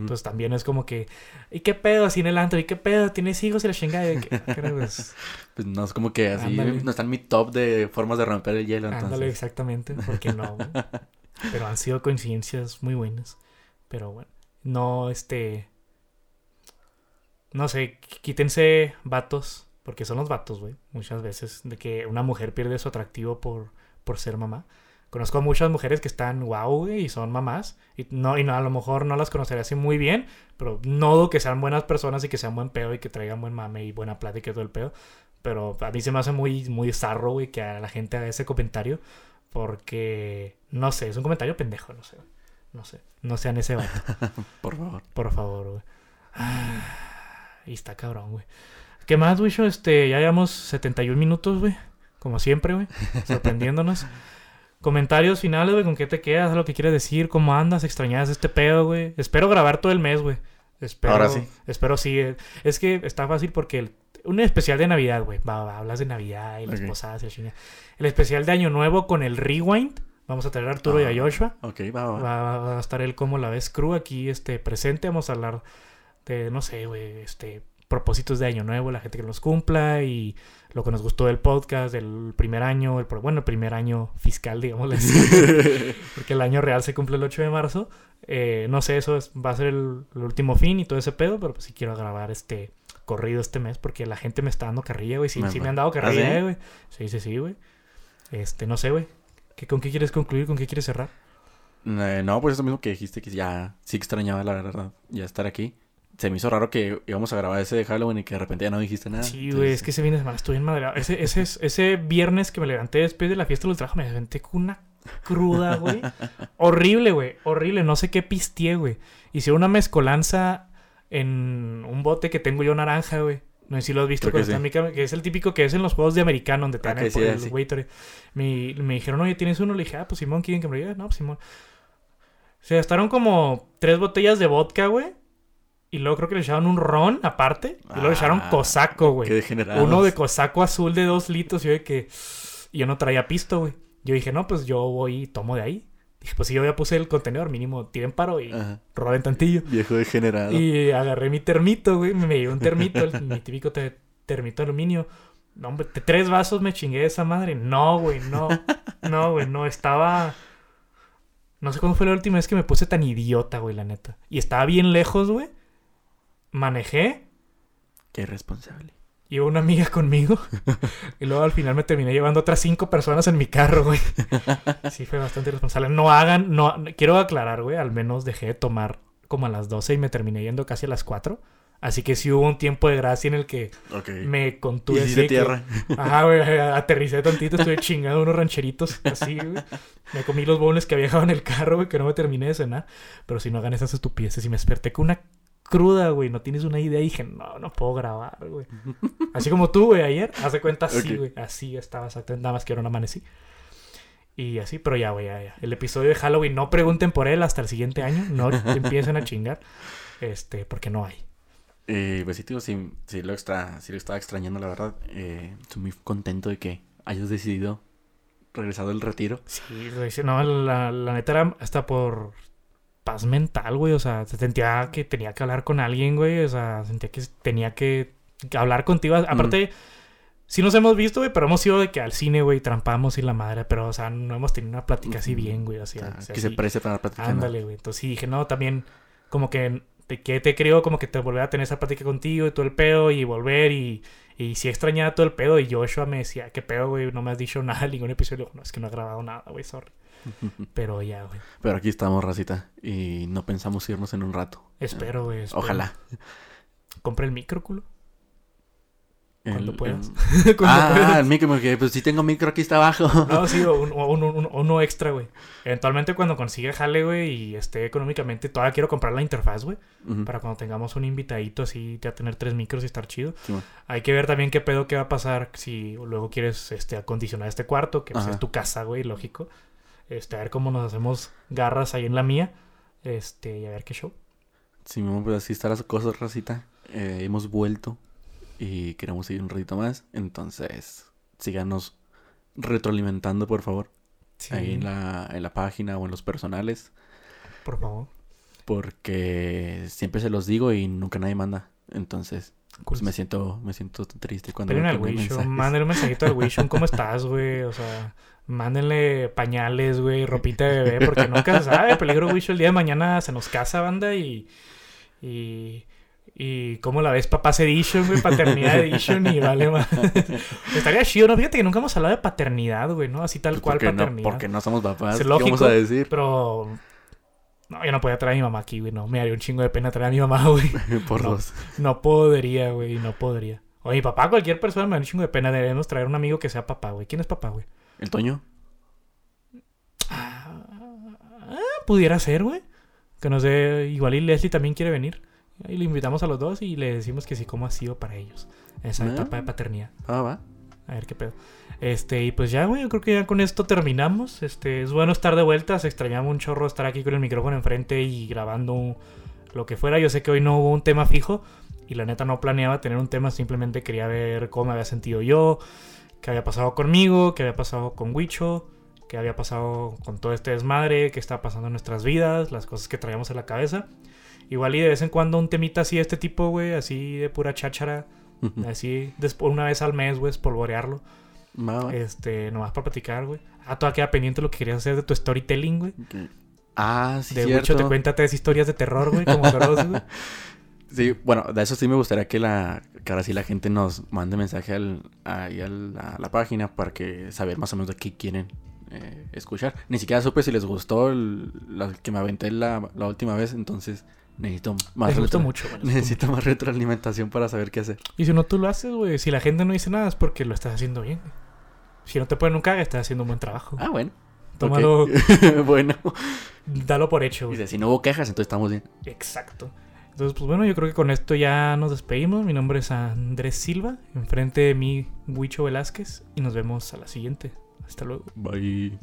Entonces también es como que, ¿y qué pedo así en el antro? ¿Y qué pedo? ¿Tienes hijos y la chingada? ¿Y qué- qué era, pues, Pues no es como que así, Ándale. no está en mi top de formas de romper el hielo, entonces. Ándale, exactamente. porque no? [LAUGHS] Pero han sido coincidencias muy buenas. Pero bueno, no, este... No sé, qu- quítense vatos, porque son los vatos, güey, muchas veces, de que una mujer pierde su atractivo por, por ser mamá. Conozco muchas mujeres que están wow, y son mamás. Y, no, y no, a lo mejor no las conoceré así muy bien, pero no que sean buenas personas y que sean buen pedo y que traigan buen mame y buena plática y todo el pedo. Pero a mí se me hace muy, muy zarro, güey, que a la gente haga ese comentario. Porque, no sé, es un comentario pendejo, no sé. No sé. No sean ese vato, [LAUGHS] Por favor. por favor, güey. Ah, y está cabrón, güey. ¿Qué más, güey? Este, ya llevamos 71 minutos, güey. Como siempre, güey. Sorprendiéndonos. [LAUGHS] Comentarios finales, güey. ¿Con qué te quedas? ¿Lo que quieres decir? ¿Cómo andas? ¿Extrañas este pedo, güey? Espero grabar todo el mes, güey. Espero, Ahora sí. Espero sí. eh. Es que está fácil porque el- un especial de Navidad, güey. Va, va, hablas de Navidad y las posadas y la. El especial de Año Nuevo con el Rewind. Vamos a traer a Arturo y Ah. a Joshua. Ok, va, va. Va, va- va a estar él como la vez crew aquí este, presente. Vamos a hablar de, no sé, güey, este, propósitos de año nuevo, la gente que los cumpla y lo que nos gustó del podcast, del primer año, el, bueno, el primer año fiscal, digámosle así, [LAUGHS] porque el año real se cumple el 8 de marzo. Eh, no sé, eso es- va a ser el, el último fin y todo ese pedo, pero pues sí quiero grabar este corrido este mes porque la gente me está dando carrilla, güey. Sí, Me- sí me han dado ¿Ah, carrilla, sí? güey. Sí, sí, sí, güey. Este, no sé, güey. ¿Qué- ¿Con qué quieres concluir? ¿Con qué quieres cerrar? Eh, no, pues eso mismo que dijiste, que ya sí extrañaba, la verdad, ya estar aquí. Se me hizo raro que íbamos a grabar ese de Halloween y que de repente ya no dijiste nada. Sí, güey, es que ese fin de semana estuve bien madreado. Ese, ese, ese viernes que me levanté después de la fiesta del trabajo, me levanté con una cruda, güey. horrible, güey. Horrible. No sé qué pisteé, güey. Hice una mezcolanza en un bote que tengo yo naranja, güey. No sé si lo has visto que en es el típico que es en los juegos de americano, donde te Ah, dan el, sí, el sí. Gatorade. Me, me dijeron, oye, ¿tienes uno? Le dije, ah, pues Simón, ¿quieren que me lo lleve? No, pues Simón. Se gastaron como tres botellas de vodka, güey. Y luego creo que le echaron un ron aparte. Y luego le echaron Ah, cosaco, güey. Qué degenerados. Uno de cosaco azul de dos litros. Y yo de que. Y yo no traía pisto, güey. Yo dije, no, pues yo voy y tomo de ahí. Dije, pues si yo ya puse el contenedor, mínimo tiren paro y Ajá. roben tantillo. Viejo degenerado. Y agarré mi termito, güey. Me llevé un termito, el- mi típico te- termito de aluminio. No, hombre, tres vasos me chingué de esa madre. No, güey, no. No, güey, no. Estaba. No sé cuándo fue la última vez que me puse tan idiota, güey, la neta. Y estaba bien lejos, güey. Manejé. Qué irresponsable. Iba una amiga conmigo. [LAUGHS] y luego al final me terminé llevando otras cinco personas en mi carro, güey. Sí, fue bastante irresponsable. No hagan, no, quiero aclarar, güey. Al menos dejé de tomar como a las 12 y me terminé yendo casi a las 4. Así que sí hubo un tiempo de gracia en el que me contuve. y de que- tierra. Ajá, güey, [LAUGHS] aterricé tantito, estuve chingando unos rancheritos así, güey. Me comí los bowls que había dejado en el carro, güey, que no me terminé de cenar. Pero si no hagan esas estupideces y me desperté con una cruda, güey, no tienes una idea. Y dije, no, no puedo grabar, güey. Así como tú, güey, ayer, hace cuenta así, güey. Así estaba exactamente, nada más que ahora no amanecí. Y así, pero ya, güey, ya, ya. El episodio de Halloween, no pregunten por él hasta el siguiente año. No [LAUGHS] empiecen a chingar. Este, porque no hay. Eh, pues sí, tío, sí, sí lo, extra, sí lo estaba extrañando, la verdad. Eh, estoy muy contento de que hayas decidido regresar del retiro. Sí, güey, no, la, la neta era hasta por paz mental, güey. O sea, se sentía que tenía que hablar con alguien, güey. O sea, sentía que tenía que hablar contigo. Aparte, sí nos hemos visto, güey, pero hemos ido de que al cine, güey, trampamos y la madre. Pero, o sea, no hemos tenido una plática así bien, güey. Sea, Ah, que se sí. precie para la plática. Ándale, güey. Entonces sí dije, no, también como que te, que te creo como que te volver a tener esa plática contigo y todo el pedo y volver y, y sí extrañaba todo el pedo y Joshua me decía, qué pedo, güey, no me has dicho [LAUGHS] nada en ningún episodio. No, es que no he grabado nada, güey, sorry. [LAUGHS] Pero ya, güey. Pero aquí estamos, racita. Y no pensamos irnos en un rato. Espero, güey. espero. Ojalá. Compra el micro, culo. Cuando El- puedas. el- [LAUGHS] Cuando Ah, puedas. el micro, porque pues sí tengo micro aquí está abajo. No, [LAUGHS] sí, o un- o un- un- uno extra, güey. Eventualmente cuando consiga jale, güey, y esté económicamente, todavía quiero comprar la interfaz, güey. Para cuando tengamos un invitadito así, ya tener tres micros y estar chido. Sí. Hay que ver también qué pedo que va a pasar si luego quieres este, acondicionar este cuarto, que pues, es tu casa, güey, lógico. Este, a ver cómo nos hacemos garras ahí en la mía. Este, y a ver qué show. Sí, mamá, pues así están las cosas, racita. Eh, hemos vuelto y queremos seguir un ratito más. Entonces, síganos retroalimentando, por favor. Ahí en la, en la página o en los personales. Por favor. Porque siempre se los digo y nunca nadie manda. Entonces, pues me siento, me siento triste cuando Peguen veo al Wishon, mándenle un mensajito al Wishon, ¿cómo [LAUGHS] estás, güey? O sea, mándenle pañales, güey, ropita de bebé, porque nunca se sabe. Peligro Wishon el día de mañana se nos casa, banda, y. Y. Y cómo la ves, papás edition, güey, paternidad edition, y vale más. [LAUGHS] Estaría chido, ¿no? Fíjate que nunca hemos hablado de paternidad, güey, ¿no? Así tal Pues cual porque no, paternidad. porque no somos papás. Es ¿Qué vamos lógico, a decir? Pero. No, yo no podía traer a mi mamá aquí, güey, no. Me haría un chingo de pena traer a mi mamá, [LAUGHS] güey. [LAUGHS] por no. dos. No podría, güey, no podría. O mi papá, cualquier persona me da un chingo de pena. Debemos traer un amigo que sea papá, güey. ¿Quién es papá, güey? ¿El Toño? Ah, pudiera ser, güey. Que nos dé. Igual y Leslie también quiere venir. Y le invitamos a los dos y le decimos que sí, cómo ha sido para ellos. Esa Ah. etapa de paternidad. Ah, va. A ver qué pedo. Este, y pues ya, güey, yo creo que ya con esto terminamos. Este, es bueno estar de vuelta. Se extrañaba un chorro estar aquí con el micrófono enfrente y grabando lo que fuera. Yo sé que hoy no hubo un tema fijo. Y la neta no planeaba tener un tema. Simplemente quería ver cómo me había sentido yo. Qué había pasado conmigo. Qué había pasado con Wicho. Qué había pasado con todo este desmadre. Qué está pasando en nuestras vidas. Las cosas que traíamos en la cabeza. Igual y de vez en cuando un temita así de este tipo, güey. Así de pura cháchara. Así, después, una vez al mes, güey, espolvorearlo. Va. Este, nomás para platicar, güey. Ah, todavía queda pendiente lo que querías hacer de tu storytelling, güey. Ah, sí, de cierto. mucho te cuenta tres historias de terror, güey, como Dross, güey. [LAUGHS] Sí, bueno, de eso sí me gustaría que la que ahora sí la gente nos mande mensaje al, ahí a la, a la página para que saber más o menos de qué quieren eh, escuchar. Ni siquiera supe si les gustó el, la que me aventé la, la última vez, entonces necesito más Me gustó mucho, [LAUGHS] gustó Necesito más retroalimentación para saber qué hacer. Y si no tú lo haces, güey, si la gente no dice nada es porque lo estás haciendo bien, güey. Si no te ponen un caga, estás haciendo un buen trabajo. Ah, bueno. Tómalo, [LAUGHS] bueno. dalo por hecho. Dice, si no hubo quejas, entonces estamos bien. Exacto. Entonces, pues bueno, yo creo que con esto ya nos despedimos. Mi nombre es Andrés Silva, enfrente de mí, Huicho Velázquez, y nos vemos a la siguiente. Hasta luego. Bye.